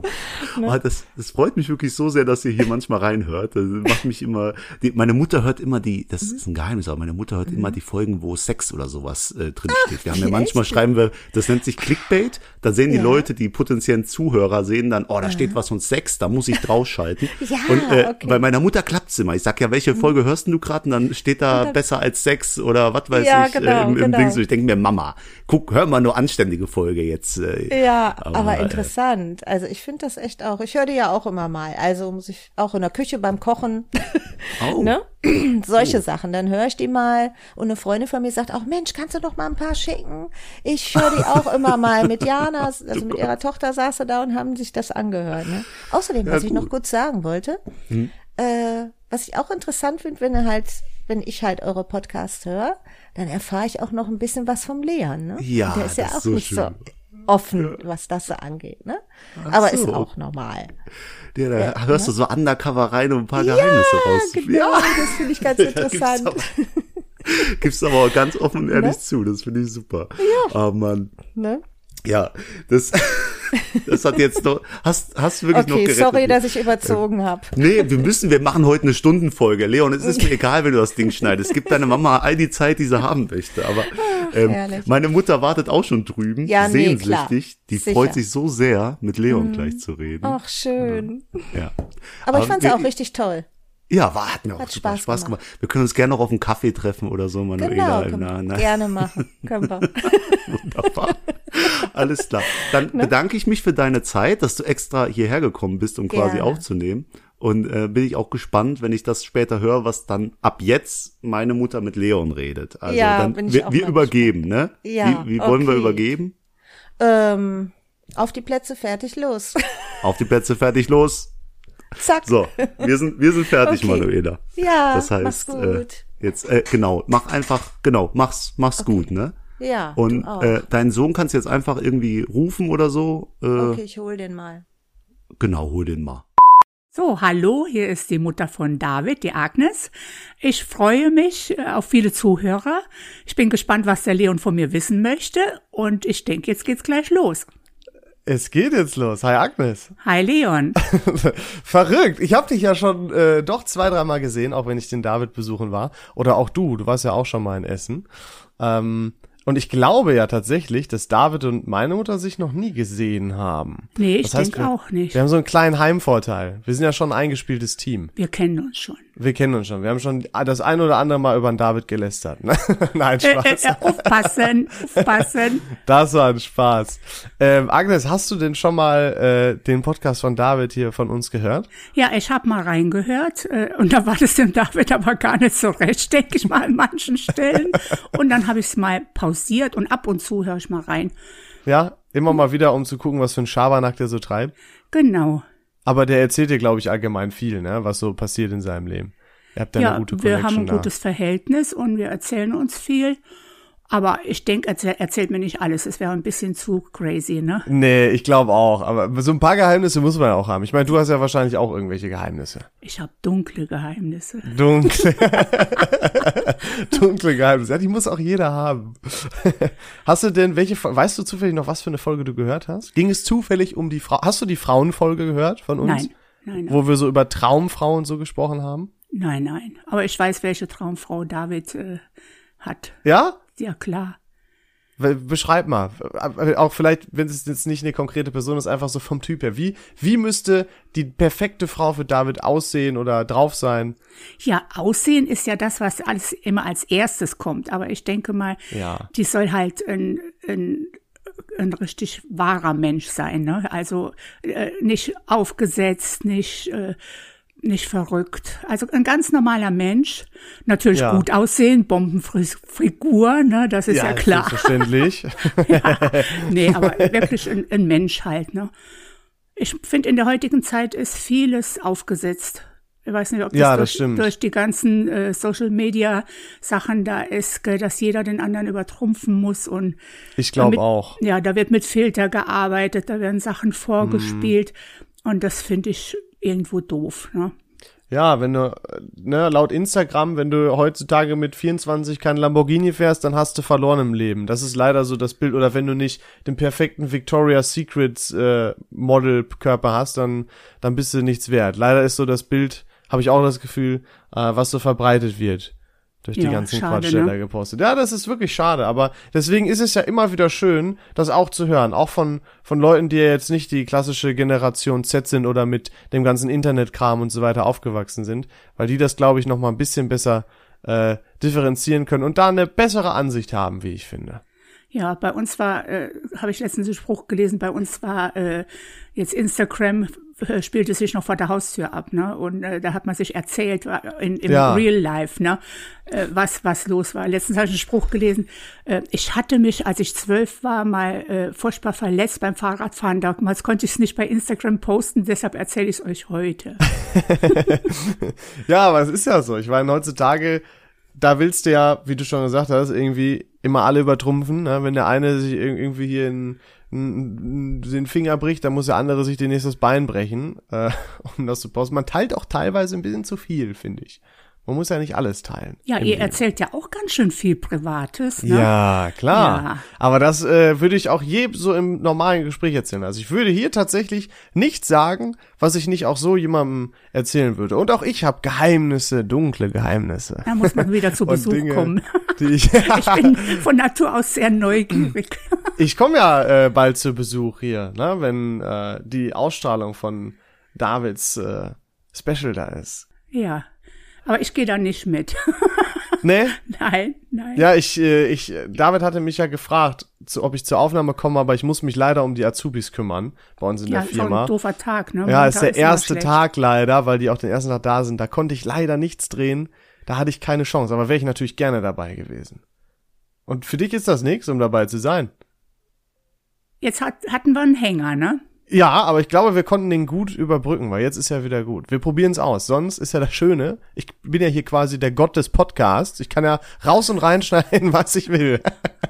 oh, das, das freut mich wirklich so sehr, dass ihr hier manchmal reinhört. Das macht mich immer. Die, meine Mutter hört immer die, das Mhm. ist ein Geheimnis, aber meine Mutter hört immer die Folgen, wo Sex oder sowas äh, drin steht. Wir haben ja manchmal echt? schreiben wir, das nennt sich Clickbait. Da sehen die Ja. Leute, die potenziellen Zuhörer sehen dann, oh, da steht was von Sex, da muss ich draufschalten. [LAUGHS] Ja, Und äh, okay. Mhm. bei meiner Mutter klappt's immer. Ich sag ja, welche Folge hörst du gerade? Und dann steht da besser als Sex oder was weiß Ja, ich genau, äh, im, im genau. Dings. Und ich denke mir, Mama, guck, hör mal nur anständige Folge jetzt. Äh, Ja, aber, Aber, äh, interessant. Also ich finde das echt auch. Ich höre die ja auch immer mal. Also muss ich auch in der Küche beim Kochen, [LAUGHS] Oh. ne? [CLEARS THROAT] Solche Sachen. Dann höre ich die mal. Und eine Freundin von mir sagt auch, Mensch, kannst du doch mal ein paar schicken? Ich höre die auch immer mal. Mit Jana, [LAUGHS] also mit ihrer Tochter saß sie da und haben sich das angehört. Ne? Außerdem, was ich noch gut. kurz sagen wollte. äh, was ich auch interessant finde, wenn er halt, wenn ich halt eure Podcasts höre, dann erfahre ich auch noch ein bisschen was vom Leon, ne? Ja, Und der ist ja auch so nicht schön. so offen, was das so angeht, ne? Ach Aber so. ist auch normal. Ja, da Ja, hörst du so undercover rein, um ein paar Geheimnisse rauszufinden. Genau, das finde ich [LAUGHS] ganz interessant. aber- Gibst aber auch ganz offen und ehrlich Ne? zu, das finde ich super. Ja. Oh Mann. Ne? Ja, das, [LAUGHS] das hat jetzt noch, hast, hast du wirklich noch Okay, gerettet. sorry, dass ich überzogen habe. Nee, wir müssen, wir machen heute eine Stundenfolge. Leon, es ist mir egal, wenn du das Ding schneidest. Gib deiner Mama all die Zeit, die sie [LAUGHS] haben möchte. Aber ähm, herrlich. meine Mutter wartet auch schon drüben, Ja, nee, sehnsüchtig. klar. Die Sicher. Mhm. freut sich so sehr, mit Leon gleich zu reden. Ach, schön. Ja. Aber ich fand's wir- auch richtig toll. Ja, war, hat mir auch Hat super Spaß Spaß, gemacht. Wir können uns gerne noch auf einen Kaffee treffen oder so, Genau, Manuela. wir na, gerne [LAUGHS] machen. Können wir. [LAUGHS] Wunderbar. Alles klar. Dann Ne? bedanke ich mich für deine Zeit, dass du extra hierher gekommen bist, um quasi Gerne. aufzunehmen. Und äh, bin ich auch gespannt, wenn ich das später höre, was dann ab jetzt meine Mutter mit Leon redet. Also Ja, dann bin ich wir, auch wir übergeben, ne? Ja, wie wie wollen wir okay. übergeben? ähm, auf die Plätze, fertig, los. Auf die Plätze, fertig, los. [LAUGHS] Zack. So, wir sind wir sind fertig, Okay. Manuela. Ja, Das mach's heißt, gut. äh, jetzt äh, genau, mach einfach genau, mach's mach's gut, ne? ja, Und du auch. äh, deinen Sohn kannst du jetzt einfach irgendwie rufen oder so. Äh, okay, ich hol den mal. Genau, hol den mal. So, hallo, hier ist die Mutter von David, die Agnes. Ich freue mich äh, auf viele Zuhörer. Ich bin gespannt, was der Leon von mir wissen möchte und ich denke, jetzt geht's gleich los. Es geht jetzt los. Hi Agnes. Hi Leon. [LAUGHS] Verrückt. Ich habe dich ja schon äh, doch zwei, dreimal gesehen, auch wenn ich den David besuchen war. Oder auch du. Du warst ja auch schon mal in Essen. Ähm, und ich glaube ja tatsächlich, dass David und meine Mutter sich noch nie gesehen haben. Nee, ich denke auch nicht. Wir haben so einen kleinen Heimvorteil. Wir sind ja schon ein eingespieltes Team. Wir kennen uns schon. Wir kennen uns schon. Wir haben schon das ein oder andere Mal über den David gelästert. Ne? [LAUGHS] Nein, Äh, äh, Spaß. äh, aufpassen, aufpassen. Das war ein Spaß. Ähm, Agnes, hast du denn schon mal äh, den Podcast von David hier von uns gehört? Ja, ich habe mal reingehört äh, und da war das dem David aber gar nicht so recht, denke ich mal an manchen Stellen. Und dann habe ich es mal pausiert und ab und zu höre ich mal rein. Ja, immer mal wieder, um zu gucken, was für ein Schabernack der so treibt. Genau. Aber der erzählt dir, glaube ich, allgemein viel, ne, was so passiert in seinem Leben. Ihr habt da ja, eine gute wir Connection haben ein da. gutes Verhältnis und wir erzählen uns viel. Aber ich denke, erzähl, erzählt mir nicht alles. Es wäre ein bisschen zu crazy, ne? Nee, ich glaube auch. Aber so ein paar Geheimnisse muss man ja auch haben. Ich meine, du hast ja wahrscheinlich auch irgendwelche Geheimnisse. Ich habe dunkle Geheimnisse. Dunkle. [LAUGHS] Dunkle Geheimnisse. Ja, die muss auch jeder haben. [LAUGHS] Hast du denn, welche, weißt du zufällig noch, was für eine Folge du gehört hast? Ging es zufällig um die Frau, hast du die Frauenfolge gehört von uns? Nein, nein, nein, Wo wir so über Traumfrauen so gesprochen haben? nein, nein. Aber ich weiß, welche Traumfrau David äh, hat. Ja? Ja, klar. Be- Beschreib mal, Äh, auch vielleicht, wenn es jetzt nicht eine konkrete Person ist, einfach so vom Typ her. Wie, wie müsste die perfekte Frau für David aussehen oder drauf sein? Ja, Aussehen ist ja das, was alles immer als erstes kommt. Aber ich denke mal, Ja. die soll halt ein, ein, ein richtig wahrer Mensch sein. Ne? Also äh, nicht aufgesetzt, nicht, äh, nicht verrückt. Also ein ganz normaler Mensch. Natürlich Ja. gut aussehen, Bombenfigur, ne? das ist ja, klar. Selbstverständlich. [LAUGHS] Nee, aber wirklich ein, ein Mensch halt. Ne? Ich finde, in der heutigen Zeit ist vieles aufgesetzt. Ich weiß nicht, ob das, Ja, das durch, durch die ganzen äh, Social Media Sachen da ist, gell, dass jeder den anderen übertrumpfen muss und Ich glaube auch. Ja, da wird mit Filter gearbeitet, da werden Sachen vorgespielt und das finde ich irgendwo doof. Ne? Ja, wenn du, ne, laut Instagram, wenn du heutzutage mit 24 kein Lamborghini fährst, dann hast du verloren im Leben. Das ist leider so das Bild. Oder wenn du nicht den perfekten Victoria's Secrets äh, Model-Körper hast, dann, dann bist du nichts wert. Leider ist so das Bild, habe ich auch das Gefühl, äh, was so verbreitet wird. Durch die Ja, ganzen schade, Quatsch, der ne? da gepostet. Ja, das ist wirklich schade, aber deswegen ist es ja immer wieder schön, das auch zu hören. Auch von, von Leuten, die ja jetzt nicht die klassische Generation Z sind oder mit dem ganzen Internetkram und so weiter aufgewachsen sind, weil die das, glaube ich, noch mal ein bisschen besser äh, differenzieren können und da eine bessere Ansicht haben, wie ich finde. Ja, bei uns war, äh, habe ich letztens einen Spruch gelesen, bei uns war äh, jetzt Instagram spielte sich noch vor der Haustür ab, ne? Und äh, da hat man sich erzählt äh, in, im Ja. Real Life, ne? Äh, was was los war. Letztens habe ich einen Spruch gelesen. Äh, ich hatte mich, als ich zwölf war, mal äh, furchtbar verletzt beim Fahrradfahren. Damals konnte ich es nicht bei Instagram posten, deshalb erzähle ich es euch heute. [LAUGHS] Ja, aber es ist ja so. Ich meine, heutzutage, da willst du ja, wie du schon gesagt hast, irgendwie immer alle übertrumpfen. Ne? Wenn der eine sich ir- irgendwie hier in, den Finger bricht, dann muss der andere sich demnächst das Bein brechen, äh, [LAUGHS] um das zu posten. Man teilt auch teilweise ein bisschen zu viel, finde ich. Man muss ja nicht alles teilen. Ja, ihr Leben. erzählt ja auch ganz schön viel Privates, ne? Ja, klar. Ja. Aber das äh, würde ich auch je so im normalen Gespräch erzählen. Also ich würde hier tatsächlich nichts sagen, was ich nicht auch so jemandem erzählen würde. Und auch ich habe Geheimnisse, dunkle Geheimnisse. Da muss man wieder zu [LAUGHS] Besuch Dinge, kommen. Ich [LAUGHS] [LAUGHS] Ich bin von Natur aus sehr neugierig. [CLEARS THROAT] ich komme ja äh, bald zu Besuch hier, ne, wenn äh, die Ausstrahlung von Davids äh, Special da ist. Ja. Aber ich gehe da nicht mit. [LAUGHS] Ne? nein, nein. Ja, ich, äh, ich, David hatte mich ja gefragt, ob ich zur Aufnahme komme, aber ich muss mich leider um die Azubis kümmern bei uns in Ja, der ist Firma. ein doofer Tag, ne? Ja, ist der immer erste. Tag leider, weil die auch den ersten Tag da sind. Da konnte ich leider nichts drehen. Da hatte ich keine Chance, aber wäre ich natürlich gerne dabei gewesen. Und für dich ist das nichts, um dabei zu sein. Jetzt hat, hatten wir einen Hänger, ne? Ja, aber ich glaube, wir konnten den gut überbrücken, weil jetzt ist ja wieder gut. Wir probieren es aus. Sonst ist ja das Schöne, ich bin ja hier quasi der Gott des Podcasts. Ich kann ja raus und reinschneiden, [LAUGHS] was ich will.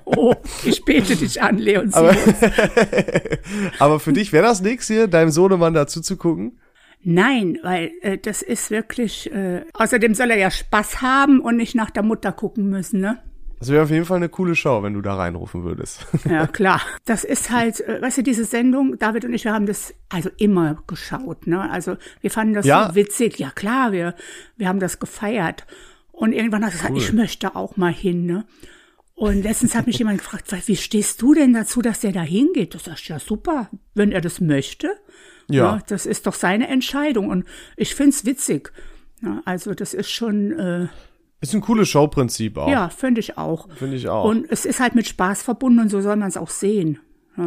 Oh, ich bete dich an, Leon. Aber, [LAUGHS] aber für dich wäre das nichts hier, deinem Sohnemann dazu zu gucken? Nein, weil äh, das ist wirklich. Äh, außerdem soll er ja Spaß haben und nicht nach der Mutter gucken müssen, ne? Das wäre auf jeden Fall eine coole Show, wenn du da reinrufen würdest. Ja, [LAUGHS] klar. Das ist halt, äh, weißt du, diese Sendung, David und ich, wir haben das also immer geschaut, ne? Also wir fanden das Ja? so witzig. Ja, klar, wir, wir haben das gefeiert. Und irgendwann hat er gesagt, ich möchte auch mal hin, ne? Und letztens hat mich jemand [LAUGHS] gefragt, wie stehst du denn dazu, dass der da hingeht? Das ist ja super, wenn er das möchte. Ja. das ist doch seine Entscheidung. Und ich find's witzig. Ja, also das ist schon, äh, Ist ein cooles Showprinzip auch. ja, finde ich auch. Finde ich auch. Und es ist halt mit Spaß verbunden und so soll man es auch sehen.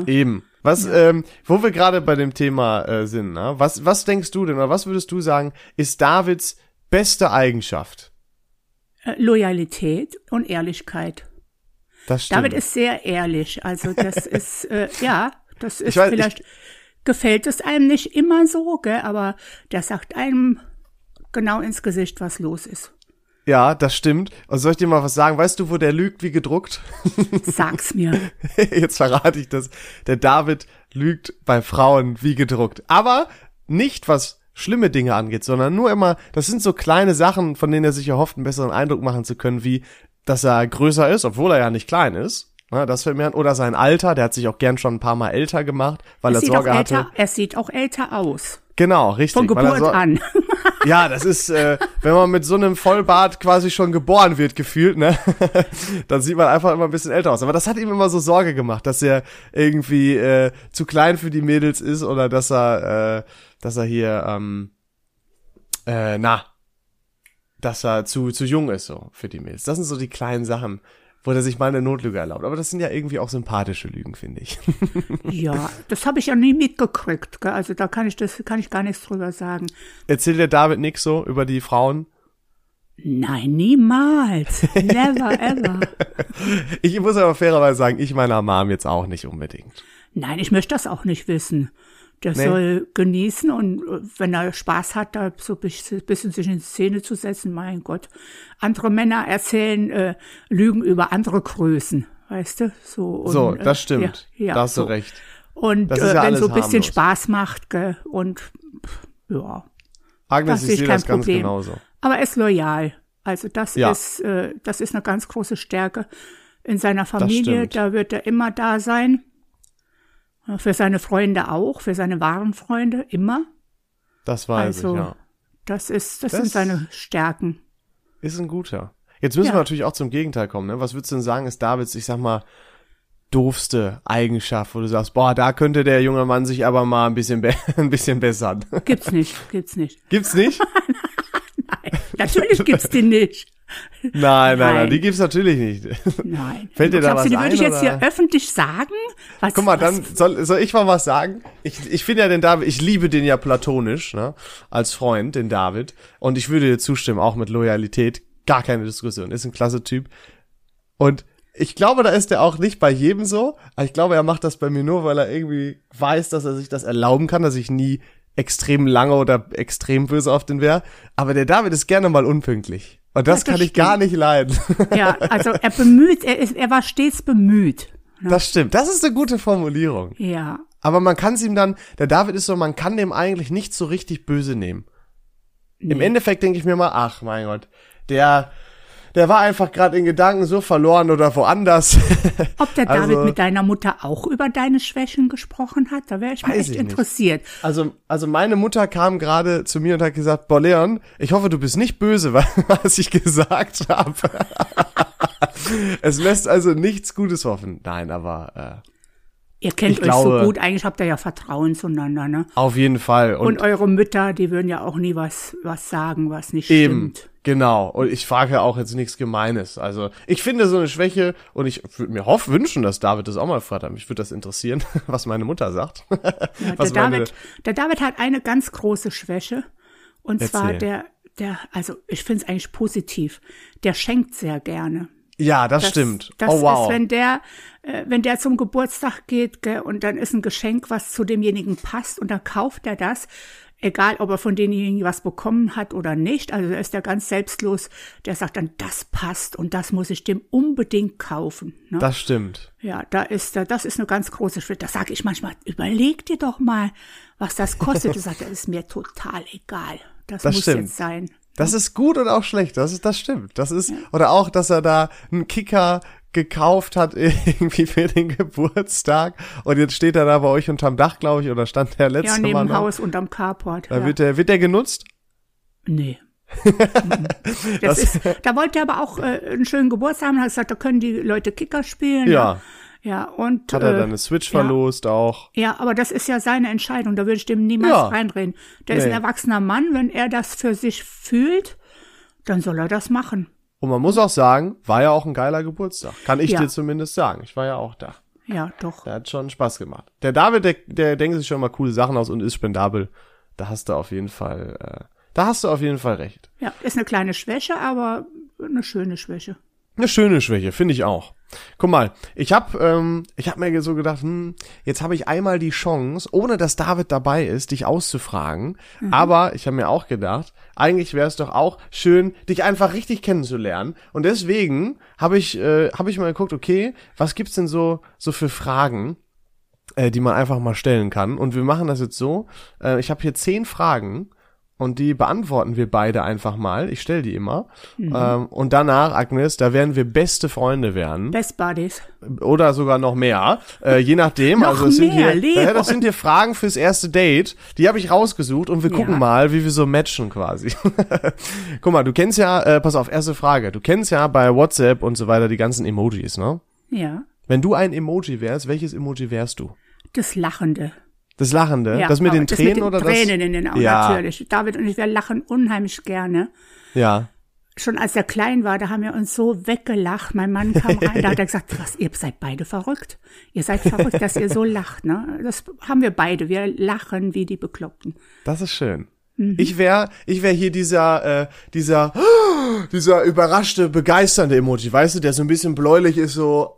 Eben. Was, ähm, wo wir gerade bei dem Thema äh, sind, ne? was, was denkst du denn oder was würdest du sagen, ist Davids beste Eigenschaft? Äh, Loyalität und Ehrlichkeit. Das stimmt. David ist sehr ehrlich. Also das [LAUGHS] ist, äh, ja, das ist weiß, vielleicht, gefällt es einem nicht immer so, gell, aber der sagt einem genau ins Gesicht, was los ist. Ja, das stimmt. Und soll ich dir mal was sagen? Weißt du, wo der lügt wie gedruckt? [LAUGHS] Sag's mir. Jetzt verrate ich das. Der David lügt bei Frauen wie gedruckt. Aber nicht was schlimme Dinge angeht, sondern nur immer, das sind so kleine Sachen, von denen er sich erhofft, einen besseren Eindruck machen zu können, wie, dass er größer ist, obwohl er ja nicht klein ist. Ja, das fällt mir an. Oder sein Alter, der hat sich auch gern schon ein paar Mal älter gemacht, weil Er er Sorge älter, hatte. er sieht auch älter aus. Genau, richtig. Von Geburt so- an. [LAUGHS] Ja, das ist, äh, wenn man mit so einem Vollbart quasi schon geboren wird, gefühlt, ne? [LAUGHS] Dann sieht man einfach immer ein bisschen älter aus. Aber das hat ihm immer so Sorge gemacht, dass er irgendwie äh, zu klein für die Mädels ist oder dass er, äh, dass er hier, ähm, äh, na, dass er zu, zu jung ist so für die Mädels. Das sind so die kleinen Sachen, wo er sich mal eine Notlüge erlaubt. Aber das sind ja irgendwie auch sympathische Lügen, finde ich. [LAUGHS] Ja, das habe ich ja nie mitgekriegt. Gell? Also da kann ich das kann ich gar nichts drüber sagen. Erzählt der David nix so über die Frauen? Nein, niemals. Never ever. [LAUGHS] Ich muss aber fairerweise sagen, ich meiner Mom jetzt auch nicht unbedingt. Nein, ich möchte das auch nicht wissen. Der Nee. soll genießen und äh, wenn er Spaß hat, da so ein bisschen sich in Szene zu setzen, mein Gott. Andere Männer erzählen äh, Lügen über andere Größen, weißt du? So, und, So, äh, das stimmt. Ja, ja, da hast so. du recht. Und Das ist äh, ja wenn alles so ein bisschen harmlos. Spaß macht, gell, und pff, ja. Agnes, Das ich sehe das ganz Problem. genauso. Aber er ist loyal. Also das Ja. ist, äh, das ist eine ganz große Stärke in seiner Familie. Da wird er immer da sein. Für seine Freunde auch, für seine wahren Freunde immer. Das weiß Also ich, ja. das ist, das, Das- sind seine Stärken. Ist ein guter. Jetzt müssen Ja. wir natürlich auch zum Gegenteil kommen. Ne? Was würdest du denn sagen, ist Davids, ich sag mal, doofste Eigenschaft, wo du sagst, boah, da könnte der junge Mann sich aber mal ein bisschen, be [LAUGHS] ein bisschen bessern. Gibt's nicht, gibt's nicht. Gibt's nicht? [LAUGHS] Natürlich gibt's die nicht. Nein, nein, nein, Nein. die gibt's natürlich nicht. Nein. Fällt dir da was du, die würde ich ein, jetzt oder? hier öffentlich sagen? Was, Guck mal, was, dann soll, soll ich mal was sagen? Ich, ich finde ja den David, ich liebe den ja platonisch, ne, als Freund, den David. Und ich würde dir zustimmen, auch mit Loyalität. Gar keine Diskussion. Ist ein klasse Typ. Und ich glaube, da ist er auch nicht bei jedem so. Aber ich glaube, er macht das bei mir nur, weil er irgendwie weiß, dass er sich das erlauben kann, dass ich nie extrem lange oder extrem böse auf den wäre. Aber der David ist gerne mal unpünktlich. Und das, das kann ich gar nicht leiden. [LAUGHS] Ja, also er [LAUGHS] bemüht, er, ist, er war stets bemüht. Das stimmt. Das ist eine gute Formulierung. Ja. Aber man kann es ihm dann, der David ist so, man kann dem eigentlich nicht so richtig böse nehmen. Im Endeffekt denke ich mir mal, ach mein Gott, der, der war einfach gerade in Gedanken so verloren oder woanders. [LAUGHS] Ob der Also- David mit deiner Mutter auch über deine Schwächen gesprochen hat, da wäre ich mal echt ich nicht. interessiert. Also, also meine Mutter kam gerade zu mir und hat gesagt, boah Leon, ich hoffe, du bist nicht böse, [LAUGHS] was ich gesagt habe. [LAUGHS] es lässt also nichts Gutes hoffen. Nein, aber äh, Ihr kennt Ich euch glaube- so gut, eigentlich habt ihr ja Vertrauen zueinander, ne? auf jeden Fall. Und, eure Mütter, die würden ja auch nie was, was sagen, was nicht Eben, stimmt. Genau. Und ich frage auch jetzt nichts Gemeines. Also ich finde so eine Schwäche und ich würde mir hoff, wünschen, dass David das auch mal fragt. Mich würde das interessieren, [LAUGHS] was meine Mutter sagt. [LAUGHS] Ja, der, meine- David, der David hat eine ganz große Schwäche. Und zwar Erzähl. der, der, also ich finde es eigentlich positiv. Der schenkt sehr gerne. Ja, das, Das, stimmt. Das oh wow. ist, wenn der, äh, wenn der zum Geburtstag geht gell, und dann ist ein Geschenk, was zu demjenigen passt und dann kauft er das, egal ob er von denjenigen was bekommen hat oder nicht. Also er ist ja ganz selbstlos. Der sagt dann, das passt und das muss ich dem unbedingt kaufen. Ne? das stimmt. Ja, da ist, da- das ist eine ganz große Schritt. Da sage ich manchmal, überleg dir doch mal, was das kostet. Du sagst, das ist mir total egal. Das, Das muss stimmt. jetzt sein. Das ist gut und auch schlecht. Das ist, das stimmt. Das ist, oder auch, dass er da einen Kicker gekauft hat [LAUGHS] irgendwie für den Geburtstag und jetzt steht er da bei euch unterm Dach, glaube ich, oder stand der Ja, letzte neben Mal dem noch. Haus unterm Carport. Da ja. wird der, wird der genutzt? Nee. [LAUGHS] Das ist, da wollte er aber auch äh, einen schönen Geburtstag haben, hat gesagt, da können die Leute Kicker spielen. Ja. Ja, und. Hat er äh, dann eine Switch ja. verlost auch? Ja, aber das ist ja seine Entscheidung. Da würde ich dem niemals Ja. reinreden. Der ist ein Nee. erwachsener Mann. Wenn er das für sich fühlt, dann soll er das machen. Und man muss auch sagen, war ja auch ein geiler Geburtstag. Kann ich Ja. dir zumindest sagen. Ich war ja auch da. Ja, doch. Der hat schon Spaß gemacht. Der David, der, der denkt sich schon mal coole Sachen aus und ist spendabel. Da hast du auf jeden Fall, äh, da hast du auf jeden Fall recht. Ja, ist eine kleine Schwäche, aber eine schöne Schwäche. Eine schöne Schwäche, finde ich auch. Guck mal, ich hab, ähm, ich hab mir so gedacht, hm, jetzt habe ich einmal die Chance, ohne dass David dabei ist, dich auszufragen. Aber ich habe mir auch gedacht, eigentlich wäre es doch auch schön, dich einfach richtig kennenzulernen. Und deswegen habe ich, äh, habe ich mal geguckt, okay, was gibt's denn so, so für Fragen, äh, die man einfach mal stellen kann? Und wir machen das jetzt so: äh, Ich habe hier zehn Fragen. Und die beantworten wir beide einfach mal. Ich stelle die immer. Mhm. Ähm, und danach, Agnes, da werden wir beste Freunde werden. Best Buddies. Oder sogar noch mehr. Äh, je nachdem. Noch also sind mehr, hier, Leon. äh, das sind hier Fragen fürs erste Date. Die habe ich rausgesucht und wir gucken Ja. mal, wie wir so matchen quasi. [LAUGHS] Guck mal, du kennst ja, äh, pass auf, erste Frage. Du kennst ja bei WhatsApp und so weiter die ganzen Emojis, ne? Ja. Wenn du ein Emoji wärst, welches Emoji wärst du? Das Lachende. Das Lachende? Ja, das mit den das Tränen mit den oder Tränen das? in den Augen, Ja. natürlich. David und ich, wir lachen unheimlich gerne. Ja. Schon als er klein war, da haben wir uns so weggelacht. Mein Mann kam rein, da hat er gesagt, was, ihr seid beide verrückt. Ihr seid verrückt, dass ihr so lacht, ne? Das haben wir beide. Wir lachen wie die Bekloppten. Das ist schön. Mhm. Ich wäre, ich wäre hier dieser, äh, dieser, [GASPS] dieser überraschte, begeisternde Emoji, weißt du, der so ein bisschen bläulich ist, so,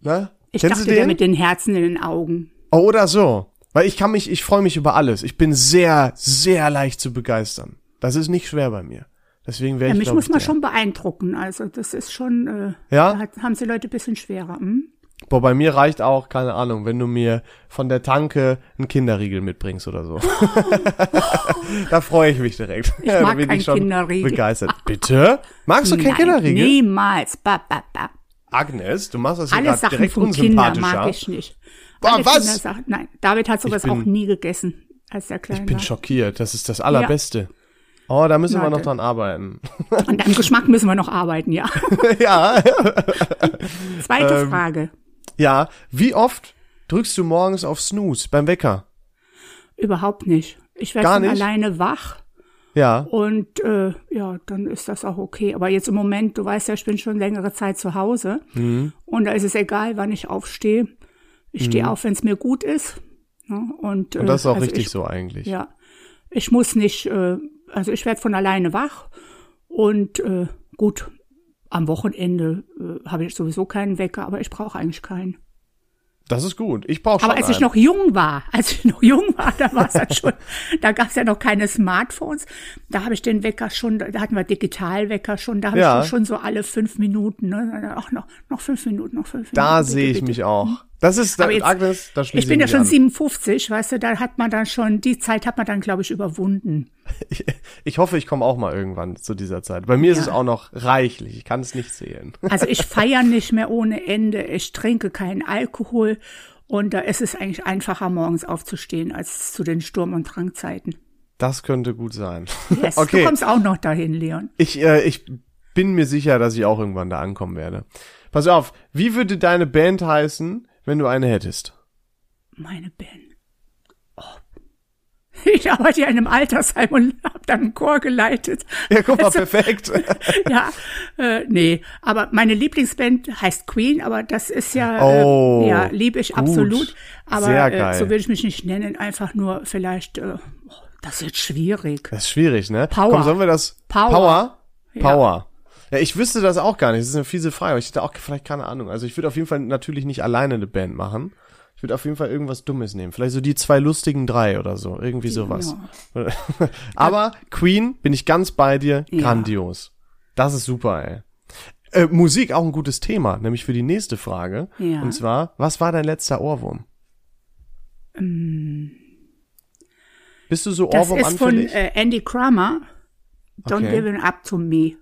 ne? Ich Kennst dachte, du der den? mit den Herzen in den Augen. oh, oder so. Weil ich kann mich, ich freue mich über alles. Ich bin sehr, sehr leicht zu begeistern. Das ist nicht schwer bei mir. Deswegen wäre Ja, ich, mich muss ich, man schon beeindrucken. Also das ist schon, äh, Ja? da hat, haben sie Leute ein bisschen schwerer. Hm? Boah, bei mir reicht auch, keine Ahnung, wenn du mir von der Tanke einen Kinderriegel mitbringst oder so. [LAUGHS] da freue ich mich direkt. Ich Da mag bin keinen schon Kinderriegel. Begeistert. Bitte? Magst du keinen Kinderriegel? Niemals. Ba, ba, ba. Agnes, du machst das hier Alle Sachen direkt von Kindern unsympathischer. mag ich nicht. Boah, was? Nein, David hat sowas bin- auch nie gegessen, als er klein Ich bin war. schockiert. Das ist das Allerbeste. Oh, da müssen wir Na, noch dann. dran arbeiten. [LAUGHS] An deinem Geschmack müssen wir noch arbeiten, ja. [LAUGHS] ja. Zweite Ähm, Frage. Ja. Wie oft drückst du morgens auf Snooze beim Wecker? Überhaupt nicht. Ich werde nicht? alleine wach Ja. Und äh, ja, dann ist das auch okay. Aber jetzt im Moment, du weißt ja, ich bin schon längere Zeit zu Hause. Mhm. Und da ist es egal, wann ich aufstehe. Ich stehe auf, wenn es mir gut ist. Ne? Und, Und das ist auch also richtig ich, so eigentlich. Ja. Ich muss nicht, äh, also ich werde von alleine wach. Und äh, gut, am Wochenende äh, habe ich sowieso keinen Wecker, aber ich brauche eigentlich keinen. Das ist gut. Ich brauche schon Aber als ich einen. noch jung war, [LAUGHS] als ich noch jung war, da war es halt schon, [LAUGHS] da gab es ja noch keine Smartphones. Da habe ich den Wecker schon, da hatten wir Digitalwecker schon, da habe Ja. ich schon so alle fünf Minuten, ne? Ach, noch, noch fünf Minuten, noch fünf Minuten. Da sehe ich bitte. mich auch. Das ist, da, jetzt- Agnes, da Ich bin ja schon an. 57, weißt du, da hat man dann schon, die Zeit hat man dann, glaube ich, überwunden. Ich, [LAUGHS] ich hoffe, ich komme auch mal irgendwann zu dieser Zeit. Bei mir ist Ja. es auch noch reichlich. Ich kann es nicht zählen. [LAUGHS] Also ich feiere nicht mehr ohne Ende, ich trinke keinen Alkohol und da ist es eigentlich einfacher, morgens aufzustehen als zu den Sturm- und Drangzeiten. Das könnte gut sein. [LAUGHS] Yes, Okay. Du kommst auch noch dahin, Leon. Ich, äh, ich bin mir sicher, dass ich auch irgendwann da ankommen werde. Pass auf, wie würde deine Band heißen, wenn du eine hättest? Meine Band. Oh. Ich arbeite ja in einem Altersheim und habe dann einen Chor geleitet. Ja, guck mal, Also, perfekt. [LAUGHS] ja, äh, nee, aber meine Lieblingsband heißt Queen, aber das ist ja, Oh, äh, ja, liebe ich gut. absolut. Aber Sehr äh, so will ich mich nicht nennen, einfach nur vielleicht, äh, oh, das wird schwierig. Das ist schwierig, ne? Power. Komm, sollen wir das? Power. Power? Power. Ja, ich wüsste das auch gar nicht. Das ist eine fiese Frage. aber Ich hätte auch vielleicht keine Ahnung. Also ich würde auf jeden Fall natürlich nicht alleine eine Band machen. Ich würde auf jeden Fall irgendwas Dummes nehmen. Vielleicht so die zwei lustigen drei oder so. Irgendwie sowas. [LAUGHS] Aber Queen, bin ich ganz bei dir, Ja. grandios. Das ist super, ey. Äh, Musik auch ein gutes Thema, nämlich für die nächste Frage. Ja. Und zwar, was war dein letzter Ohrwurm? Bist du so Ähm, Das Ohrwurm ist von äh, Andy Kramer. Don't Okay. give it up to me.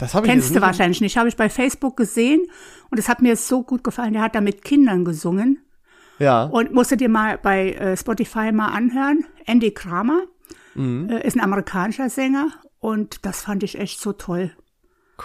Das habe ich Kennst du wahrscheinlich nicht. Habe ich bei Facebook gesehen und es hat mir so gut gefallen. Der hat da mit Kindern gesungen. Ja. Und musst du dir mal bei äh, Spotify mal anhören. Andy Kramer Mhm. äh, ist ein amerikanischer Sänger und das fand ich echt so toll.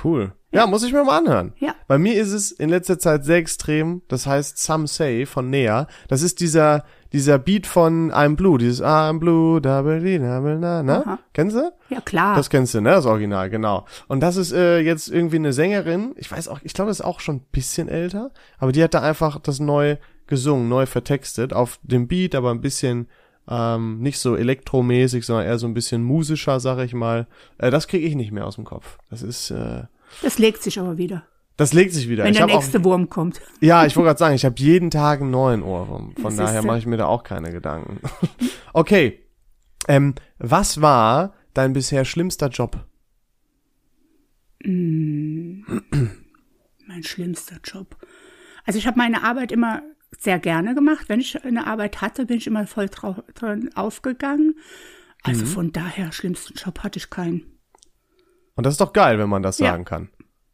Cool. Ja, muss ich mir mal anhören. Ja. Bei mir ist es in letzter Zeit sehr extrem. Das heißt Some Say von Nea. Das ist dieser, dieser Beat von I'm Blue. Dieses I'm Blue, double D, double na, ne? Aha. Kennst du? Ja, klar. Das kennst du, ne? Das Original, genau. Und das ist äh, jetzt irgendwie eine Sängerin. Ich weiß auch, ich glaube, das ist auch schon ein bisschen älter. Aber die hat da einfach das neu gesungen, neu vertextet. Auf dem Beat, aber ein bisschen ähm, nicht so elektromäßig, sondern eher so ein bisschen musischer, sag ich mal. Äh, das kriege ich nicht mehr aus dem Kopf. Das ist, äh, das legt sich aber wieder, das legt sich wieder. wenn ich der hab auch, nächste Wurm kommt. [LAUGHS] ja, ich wollte gerade sagen, ich habe jeden Tag einen neuen Ohrwurm. Von Das daher mache ich mir da auch keine Gedanken. [LAUGHS] okay. Ähm, was war dein bisher schlimmster Job? [CLEARS THROAT] Mein schlimmster Job. Also ich habe meine Arbeit immer sehr gerne gemacht. Wenn ich eine Arbeit hatte, bin ich immer voll dran aufgegangen. Also Mhm. von daher, schlimmsten Job hatte ich keinen. Und das ist doch geil, wenn man das Ja. sagen kann.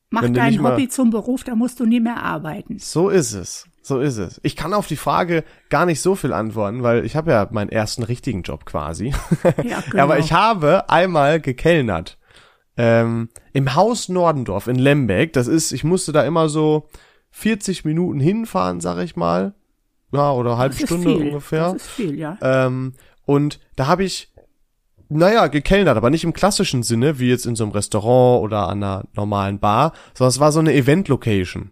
Mach Wenn dein Hobby zum Beruf, da musst du nie mehr arbeiten. So ist es. So ist es. Ich kann auf die Frage gar nicht so viel antworten, weil ich habe ja meinen ersten richtigen Job quasi. [LAUGHS] Ja, [LAUGHS] genau. Aber ich habe einmal gekellnert. Ähm, Im Haus Nordendorf in Lembeck. Das ist, ich musste da immer so 40 Minuten hinfahren, sag ich mal. Ja, oder halbe Stunde viel. ungefähr. Das ist viel, ja. Ähm, und da habe ich, naja, gekellnert, aber nicht im klassischen Sinne, wie jetzt in so einem Restaurant oder an einer normalen Bar, sondern es war so eine Event-Location.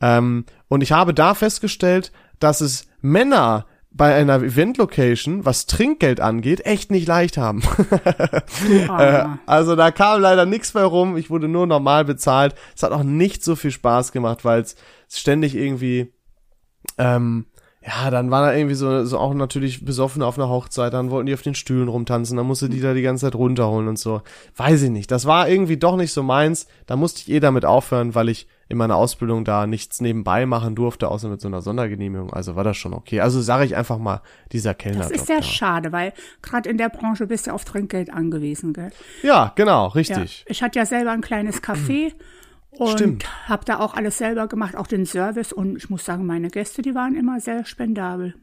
Ähm, und ich habe da festgestellt, dass es Männer bei einer Event-Location, was Trinkgeld angeht, echt nicht leicht haben. [LAUGHS] Äh, Ah, also da kam leider nichts mehr rum. Ich wurde nur normal bezahlt. Es hat auch nicht so viel Spaß gemacht, weil es ständig irgendwie, ähm, ja, dann war da irgendwie so, so auch natürlich besoffen auf einer Hochzeit, dann wollten die auf den Stühlen rumtanzen, dann musste die da die ganze Zeit runterholen und so. Weiß ich nicht. Das war irgendwie doch nicht so meins. Da musste ich eh damit aufhören, weil ich in meiner Ausbildung da nichts nebenbei machen durfte, außer mit so einer Sondergenehmigung. Also war das schon okay. Also sage ich einfach mal, dieser Kellnerjob. das ist sehr da. schade, weil gerade in der Branche bist du auf Trinkgeld angewiesen, gell? Ja, genau, Ja. richtig. Ich hatte ja selber ein kleines Café [CLEARS THROAT] und habe da auch alles selber gemacht, auch den Service. Und ich muss sagen, meine Gäste, die waren immer sehr spendabel.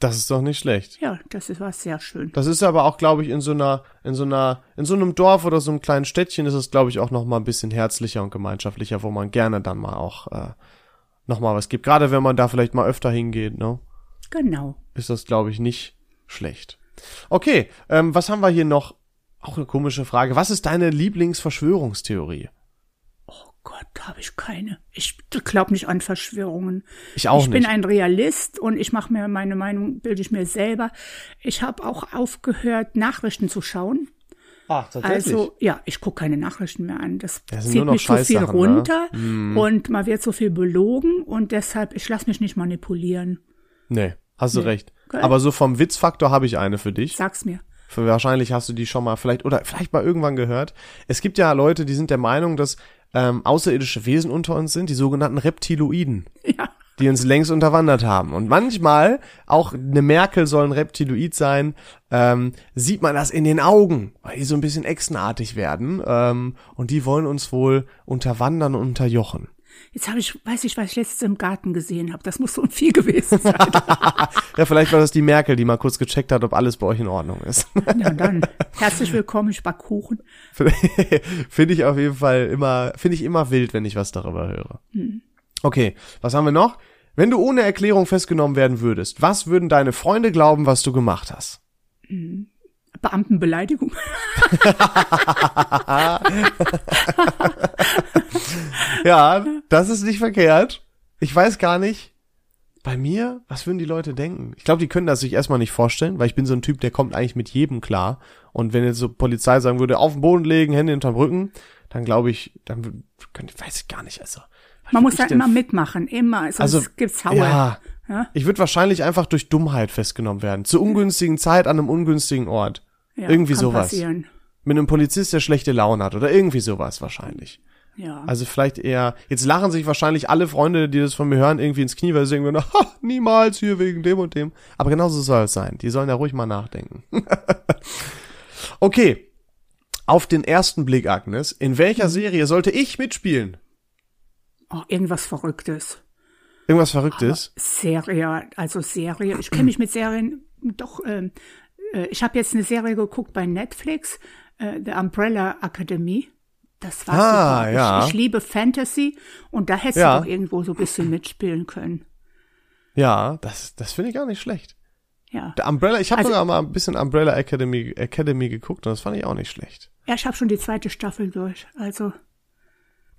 Das ist doch nicht schlecht. Ja, das ist was sehr schön. Das ist aber auch, glaube ich, in so einer, in so einer, in so einem Dorf oder so einem kleinen Städtchen ist es, glaube ich, auch noch mal ein bisschen herzlicher und gemeinschaftlicher, wo man gerne dann mal auch äh, noch mal was gibt. Gerade wenn man da vielleicht mal öfter hingeht, ne, Genau. ist das, glaube ich, nicht schlecht. Okay, ähm, was haben wir hier noch? Auch eine komische Frage. Was ist deine Lieblingsverschwörungstheorie? Gott, habe ich keine. Ich glaube nicht an Verschwörungen. Ich auch ich bin nicht. ein Realist und ich mache mir meine Meinung, bilde ich mir selber. Ich habe auch aufgehört, Nachrichten zu schauen. Ach, Also, ja, ich gucke keine Nachrichten mehr an. Das, Das zieht mich zu viel ne? runter und man wird so viel belogen und deshalb, ich lasse mich nicht manipulieren. Nee, hast du recht. Geil. Aber so vom Witzfaktor habe ich eine für dich. Sag's mir. Wahrscheinlich hast du die schon mal vielleicht oder vielleicht mal irgendwann gehört. Es gibt ja Leute, die sind der Meinung, dass ähm, außerirdische Wesen unter uns sind, die sogenannten Reptiloiden, [LAUGHS] Ja. die uns längst unterwandert haben. Und manchmal, auch eine Merkel soll ein Reptiloid sein, ähm, sieht man das in den Augen, weil die so ein bisschen echsenartig werden. Ähm, und die wollen uns wohl unterwandern und unterjochen. Jetzt habe ich, weiß ich, was ich letztens im Garten gesehen habe. Das muss so ein Vieh gewesen sein. [LAUGHS] Ja, vielleicht war das die Merkel, die mal kurz gecheckt hat, ob alles bei euch in Ordnung ist. ja, dann. Herzlich willkommen, ich back Kuchen. [LAUGHS] finde ich auf jeden Fall immer, finde ich immer wild, wenn ich was darüber höre. Okay, was haben wir noch? Wenn du ohne Erklärung festgenommen werden würdest, was würden deine Freunde glauben, was du gemacht hast? Beamtenbeleidigung. [LAUGHS] Ja, das ist nicht verkehrt. Ich weiß gar nicht. Bei mir, was würden die Leute denken? Ich glaube, die können das sich erstmal nicht vorstellen, weil ich bin so ein Typ, der kommt eigentlich mit jedem klar. Und wenn jetzt so Polizei sagen würde, auf den Boden legen, Hände hinterm Rücken, dann glaube ich, dann kann- weiß ich gar nicht. Also, Man muss da denn immer mitmachen, immer. Sonst Also, gibt's Hauer. Ja. Ja? Ich würde wahrscheinlich einfach durch Dummheit festgenommen werden. Zur ungünstigen Zeit an einem ungünstigen Ort. Ja, irgendwie sowas. Passieren. Mit einem Polizist, der schlechte Laune hat oder irgendwie sowas wahrscheinlich. Ja. Also vielleicht eher, jetzt lachen sich wahrscheinlich alle Freunde, die das von mir hören, irgendwie ins Knie, weil sie sagen, [LAUGHS] ha, niemals hier wegen dem und dem. Aber genauso soll es sein. Die sollen ja ruhig mal nachdenken. [LAUGHS] okay. Auf den ersten Blick, Agnes, in Mhm. welcher Serie sollte ich mitspielen? oh, irgendwas Verrücktes. Irgendwas Verrücktes? Serie, also Serie. Ich kenne mich mit Serien doch. Ähm, äh, ich habe jetzt eine Serie geguckt bei Netflix, äh, The Umbrella Academy. Das war Ah, super. ja. Ich, ich liebe Fantasy und da hättest Ja. du doch irgendwo so ein bisschen mitspielen können. Ja, das, das finde ich gar nicht schlecht. Ja. Der Umbrella, ich habe Also- sogar mal ein bisschen Umbrella Academy, Academy geguckt und das fand ich auch nicht schlecht. Ja, ich habe schon die zweite Staffel durch. Also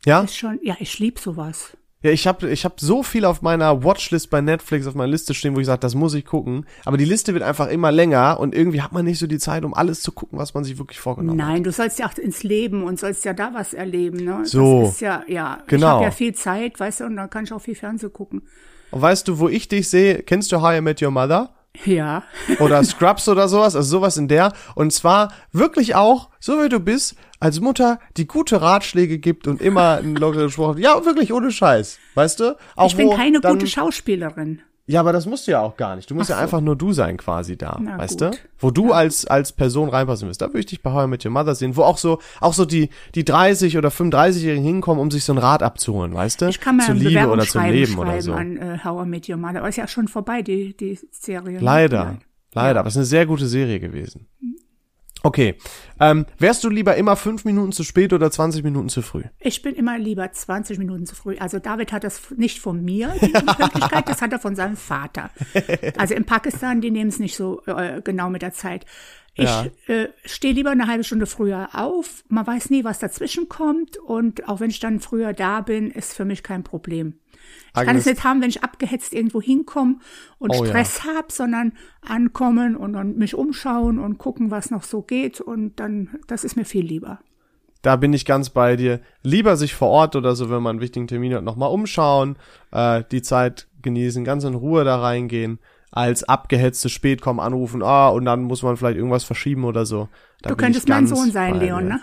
Ja? ist schon, ja, ich lieb sowas. Ja, ich habe ich hab so viel auf meiner Watchlist bei Netflix auf meiner Liste stehen, wo ich sage, das muss ich gucken. Aber die Liste wird einfach immer länger und irgendwie hat man nicht so die Zeit, um alles zu gucken, was man sich wirklich vorgenommen hat. Nein, du sollst ja auch ins Leben und sollst ja da was erleben, ne? So. Das ist ja, ja. Ich Genau. habe ja viel Zeit, weißt du, und dann kann ich auch viel Fernsehen gucken. Und weißt du, wo ich dich sehe? Kennst du How I Met Your Mother? Ja. Oder [LAUGHS] Scrubs oder sowas? Also sowas in der. Und zwar wirklich auch, so wie du bist, als Mutter, die gute Ratschläge gibt und immer einen lockeren Spruch. hat. Ja, wirklich ohne Scheiß. Weißt du? Auch Ich bin keine gute Schauspielerin. Ja, aber das musst du ja auch gar nicht. Du musst Ach ja so. einfach nur du sein quasi da, Na weißt gut. du? Wo du als als Person reinpassen wirst. Da würde ich dich bei How I Met Your Mother sehen, wo auch so auch so die die 30 oder 35-jährigen hinkommen, um sich so ein Rad abzuholen, weißt du? Ich kann mal Zur Liebe oder zum Leben schreiben oder so. an äh, How I Met Your Mother. Aber ist ja schon vorbei, die, die Serie. ne? Leider. Leider, aber es ist eine sehr gute Serie gewesen. Okay. Ähm, wärst du lieber immer fünf Minuten zu spät oder 20 Minuten zu früh? Ich bin immer lieber 20 Minuten zu früh. Also David hat das nicht von mir, [LAUGHS] die Pünktlichkeit, das hat er von seinem Vater. Also in Pakistan, die nehmen es nicht so äh, genau mit der Zeit. Ich Ja. äh, stehe lieber eine halbe Stunde früher auf. Man weiß nie, was dazwischen kommt. Und auch wenn ich dann früher da bin, ist für mich kein Problem. Ich kann Agnes- es nicht haben, wenn ich abgehetzt irgendwo hinkomme und Oh ja. Stress hab, sondern ankommen und dann mich umschauen und gucken, was noch so geht. Und dann, das ist mir viel lieber. Da bin ich ganz bei dir. Lieber sich vor Ort oder so, wenn man einen wichtigen Termin hat, nochmal umschauen, äh, die Zeit genießen, ganz in Ruhe da reingehen, als abgehetzte spät kommen, anrufen, ah, und dann muss man vielleicht irgendwas verschieben oder so. Da Du könntest mein Sohn sein, Leon, ne?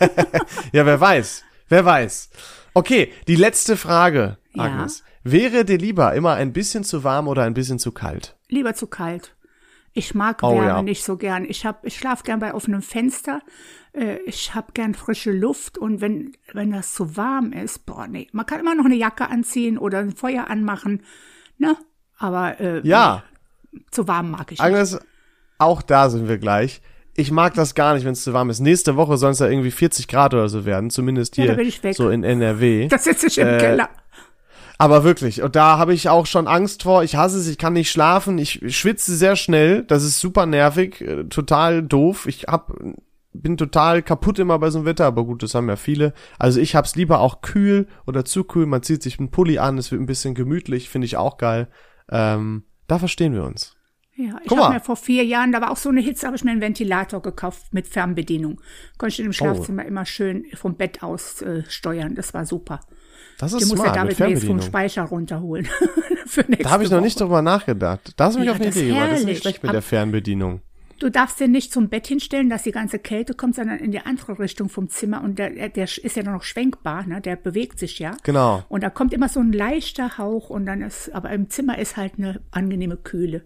[LAUGHS] Ja, wer weiß. Wer weiß. Okay, die letzte Frage, Ja. Agnes. Wäre dir lieber immer ein bisschen zu warm oder ein bisschen zu kalt? Lieber zu kalt. Ich mag Oh, Wärme ja. nicht so gern. Ich hab, ich schlaf gern bei offenem Fenster. Äh, ich hab gern frische Luft und wenn wenn das zu warm ist, boah nee, man kann immer noch eine Jacke anziehen oder ein Feuer anmachen, ne? Aber äh, Ja, nee, zu warm mag ich nicht. Agnes, auch da sind wir gleich. Ich mag das gar nicht, wenn es zu warm ist. Nächste Woche soll es ja irgendwie 40 Grad oder so werden, zumindest Ja, hier da bin ich weg. so in NRW. Das sitze ich im äh, Keller. Aber wirklich, und da habe ich auch schon Angst vor. Ich hasse es, ich kann nicht schlafen, ich schwitze sehr schnell. Das ist super nervig, äh, total doof. Ich hab, bin total kaputt immer bei so einem Wetter, aber gut, das haben ja viele. Also ich hab's lieber auch kühl oder zu kühl. Man zieht sich einen Pulli an, es wird ein bisschen gemütlich, finde ich auch geil. Ähm, da verstehen wir uns. Ja, ich habe mir vor vier Jahren, da war auch so eine Hitze, habe ich mir einen Ventilator gekauft mit Fernbedienung. Konnte ich Oh. im Schlafzimmer immer schön vom Bett aus äh, steuern. Das war super. Das ist muss smart, der mit David Mays vom. Speicher runterholen. [LAUGHS] Für nächste Da habe ich noch Woche. nicht drüber nachgedacht. Da hast du mich Ja, auf eine Idee gebracht. Das ist nicht schlecht mit Aber- der Fernbedienung. Du darfst den nicht zum Bett hinstellen, dass die ganze Kälte kommt, sondern in die andere Richtung vom Zimmer. Und der, der- ist ja noch schwenkbar, ne? Der bewegt sich ja. Genau. Und da kommt immer so ein leichter Hauch und dann ist, aber im Zimmer ist halt eine angenehme Kühle.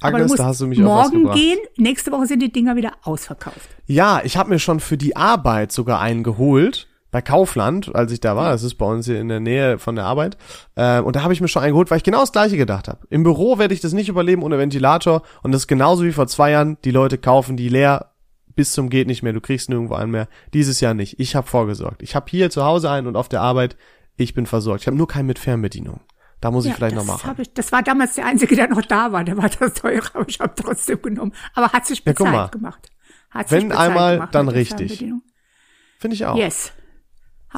aber Agnes, du musst da hast du mich auf was morgen gebracht. gehen. Nächste Woche sind die Dinger wieder ausverkauft. Ja, ich habe mir schon für die Arbeit sogar einen geholt. Bei Kaufland, als ich da war, das ist bei uns hier in der Nähe von der Arbeit. Äh, und da habe ich mir schon einen geholt, weil ich genau das gleiche gedacht habe. Im Büro werde ich das nicht überleben ohne Ventilator. Und das ist genauso wie vor zwei Jahren. Die Leute kaufen die leer bis zum geht nicht mehr. Du kriegst nirgendwo einen mehr. Dieses Jahr nicht. Ich habe vorgesorgt. Ich habe hier zu Hause einen und auf der Arbeit. Ich bin versorgt. Ich habe nur keinen mit Fernbedienung. Da muss ich vielleicht das noch machen. Ich, das war damals der einzige, der noch da war. Der war das teurer, aber ich habe trotzdem genommen. Aber hat sich Ja, bezahlt mal. gemacht. Hat Wenn sich bezahlt einmal, gemacht dann richtig. Finde ich auch. Yes.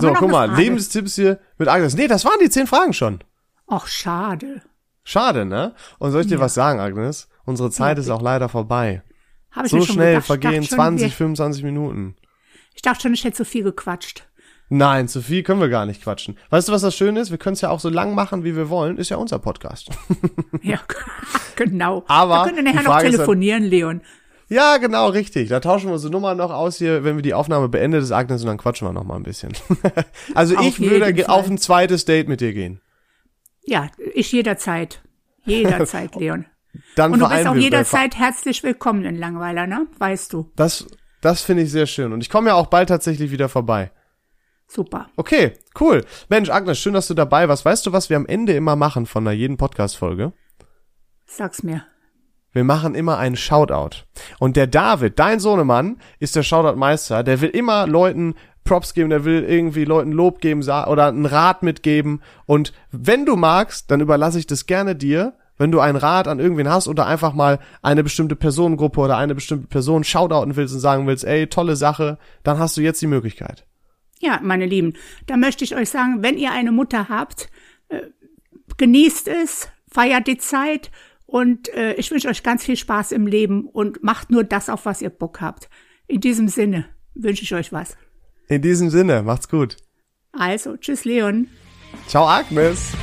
So, guck mal, Frage? Lebenstipps hier mit Agnes. Nee, das waren die zehn Fragen schon. Ach, schade. Schade, ne? Und soll ich dir was sagen, Agnes? Unsere Zeit ist auch leider vorbei. Hab ich So schnell gedacht. Vergehen schon, 20, wir- 25 Minuten. Ich dachte schon, ich hätte zu viel gequatscht. Nein, zu viel können wir gar nicht quatschen. Weißt du, was das Schöne ist? Wir können es ja auch so lang machen, wie wir wollen. Ist ja unser Podcast. Ja, [LAUGHS] genau. Aber wir können nachher noch ist dann- telefonieren, Leon. Ja, genau, richtig. Da tauschen wir unsere Nummer noch aus hier, wenn wir die Aufnahme beendet ist, Agnes, und dann quatschen wir noch mal ein bisschen. [LAUGHS] also Auf ich würde Fall. auf ein zweites Date mit dir gehen. Ja, ich jederzeit. Jederzeit, [LAUGHS] Leon. Dann Und du bist auch jederzeit herzlich willkommen in Langweiler, ne? Weißt du. Das, das finde ich sehr schön. Und ich komme ja auch bald tatsächlich wieder vorbei. Super. Okay, cool. Mensch, Agnes, schön, dass du dabei warst. Weißt du, was wir am Ende immer machen von einer jeden Podcast-Folge? Sag's mir. Wir machen immer einen Shoutout. Und der David, dein Sohnemann, ist der Shoutout-Meister. Der will immer Leuten Props geben, der will irgendwie Leuten Lob geben oder einen Rat mitgeben. Und wenn du magst, dann überlasse ich das gerne dir. Wenn du einen Rat an irgendwen hast oder einfach mal eine bestimmte Personengruppe oder eine bestimmte Person shoutouten willst und sagen willst, ey, tolle Sache, dann hast du jetzt die Möglichkeit. Ja, meine Lieben, da möchte ich euch sagen, wenn ihr eine Mutter habt, äh, genießt es, feiert die Zeit und äh, ich wünsche euch ganz viel Spaß im Leben und macht nur das, auf was ihr Bock habt. In diesem Sinne wünsche ich euch was. In diesem Sinne, macht's gut. Also, tschüss Leon. Ciao, Agnes.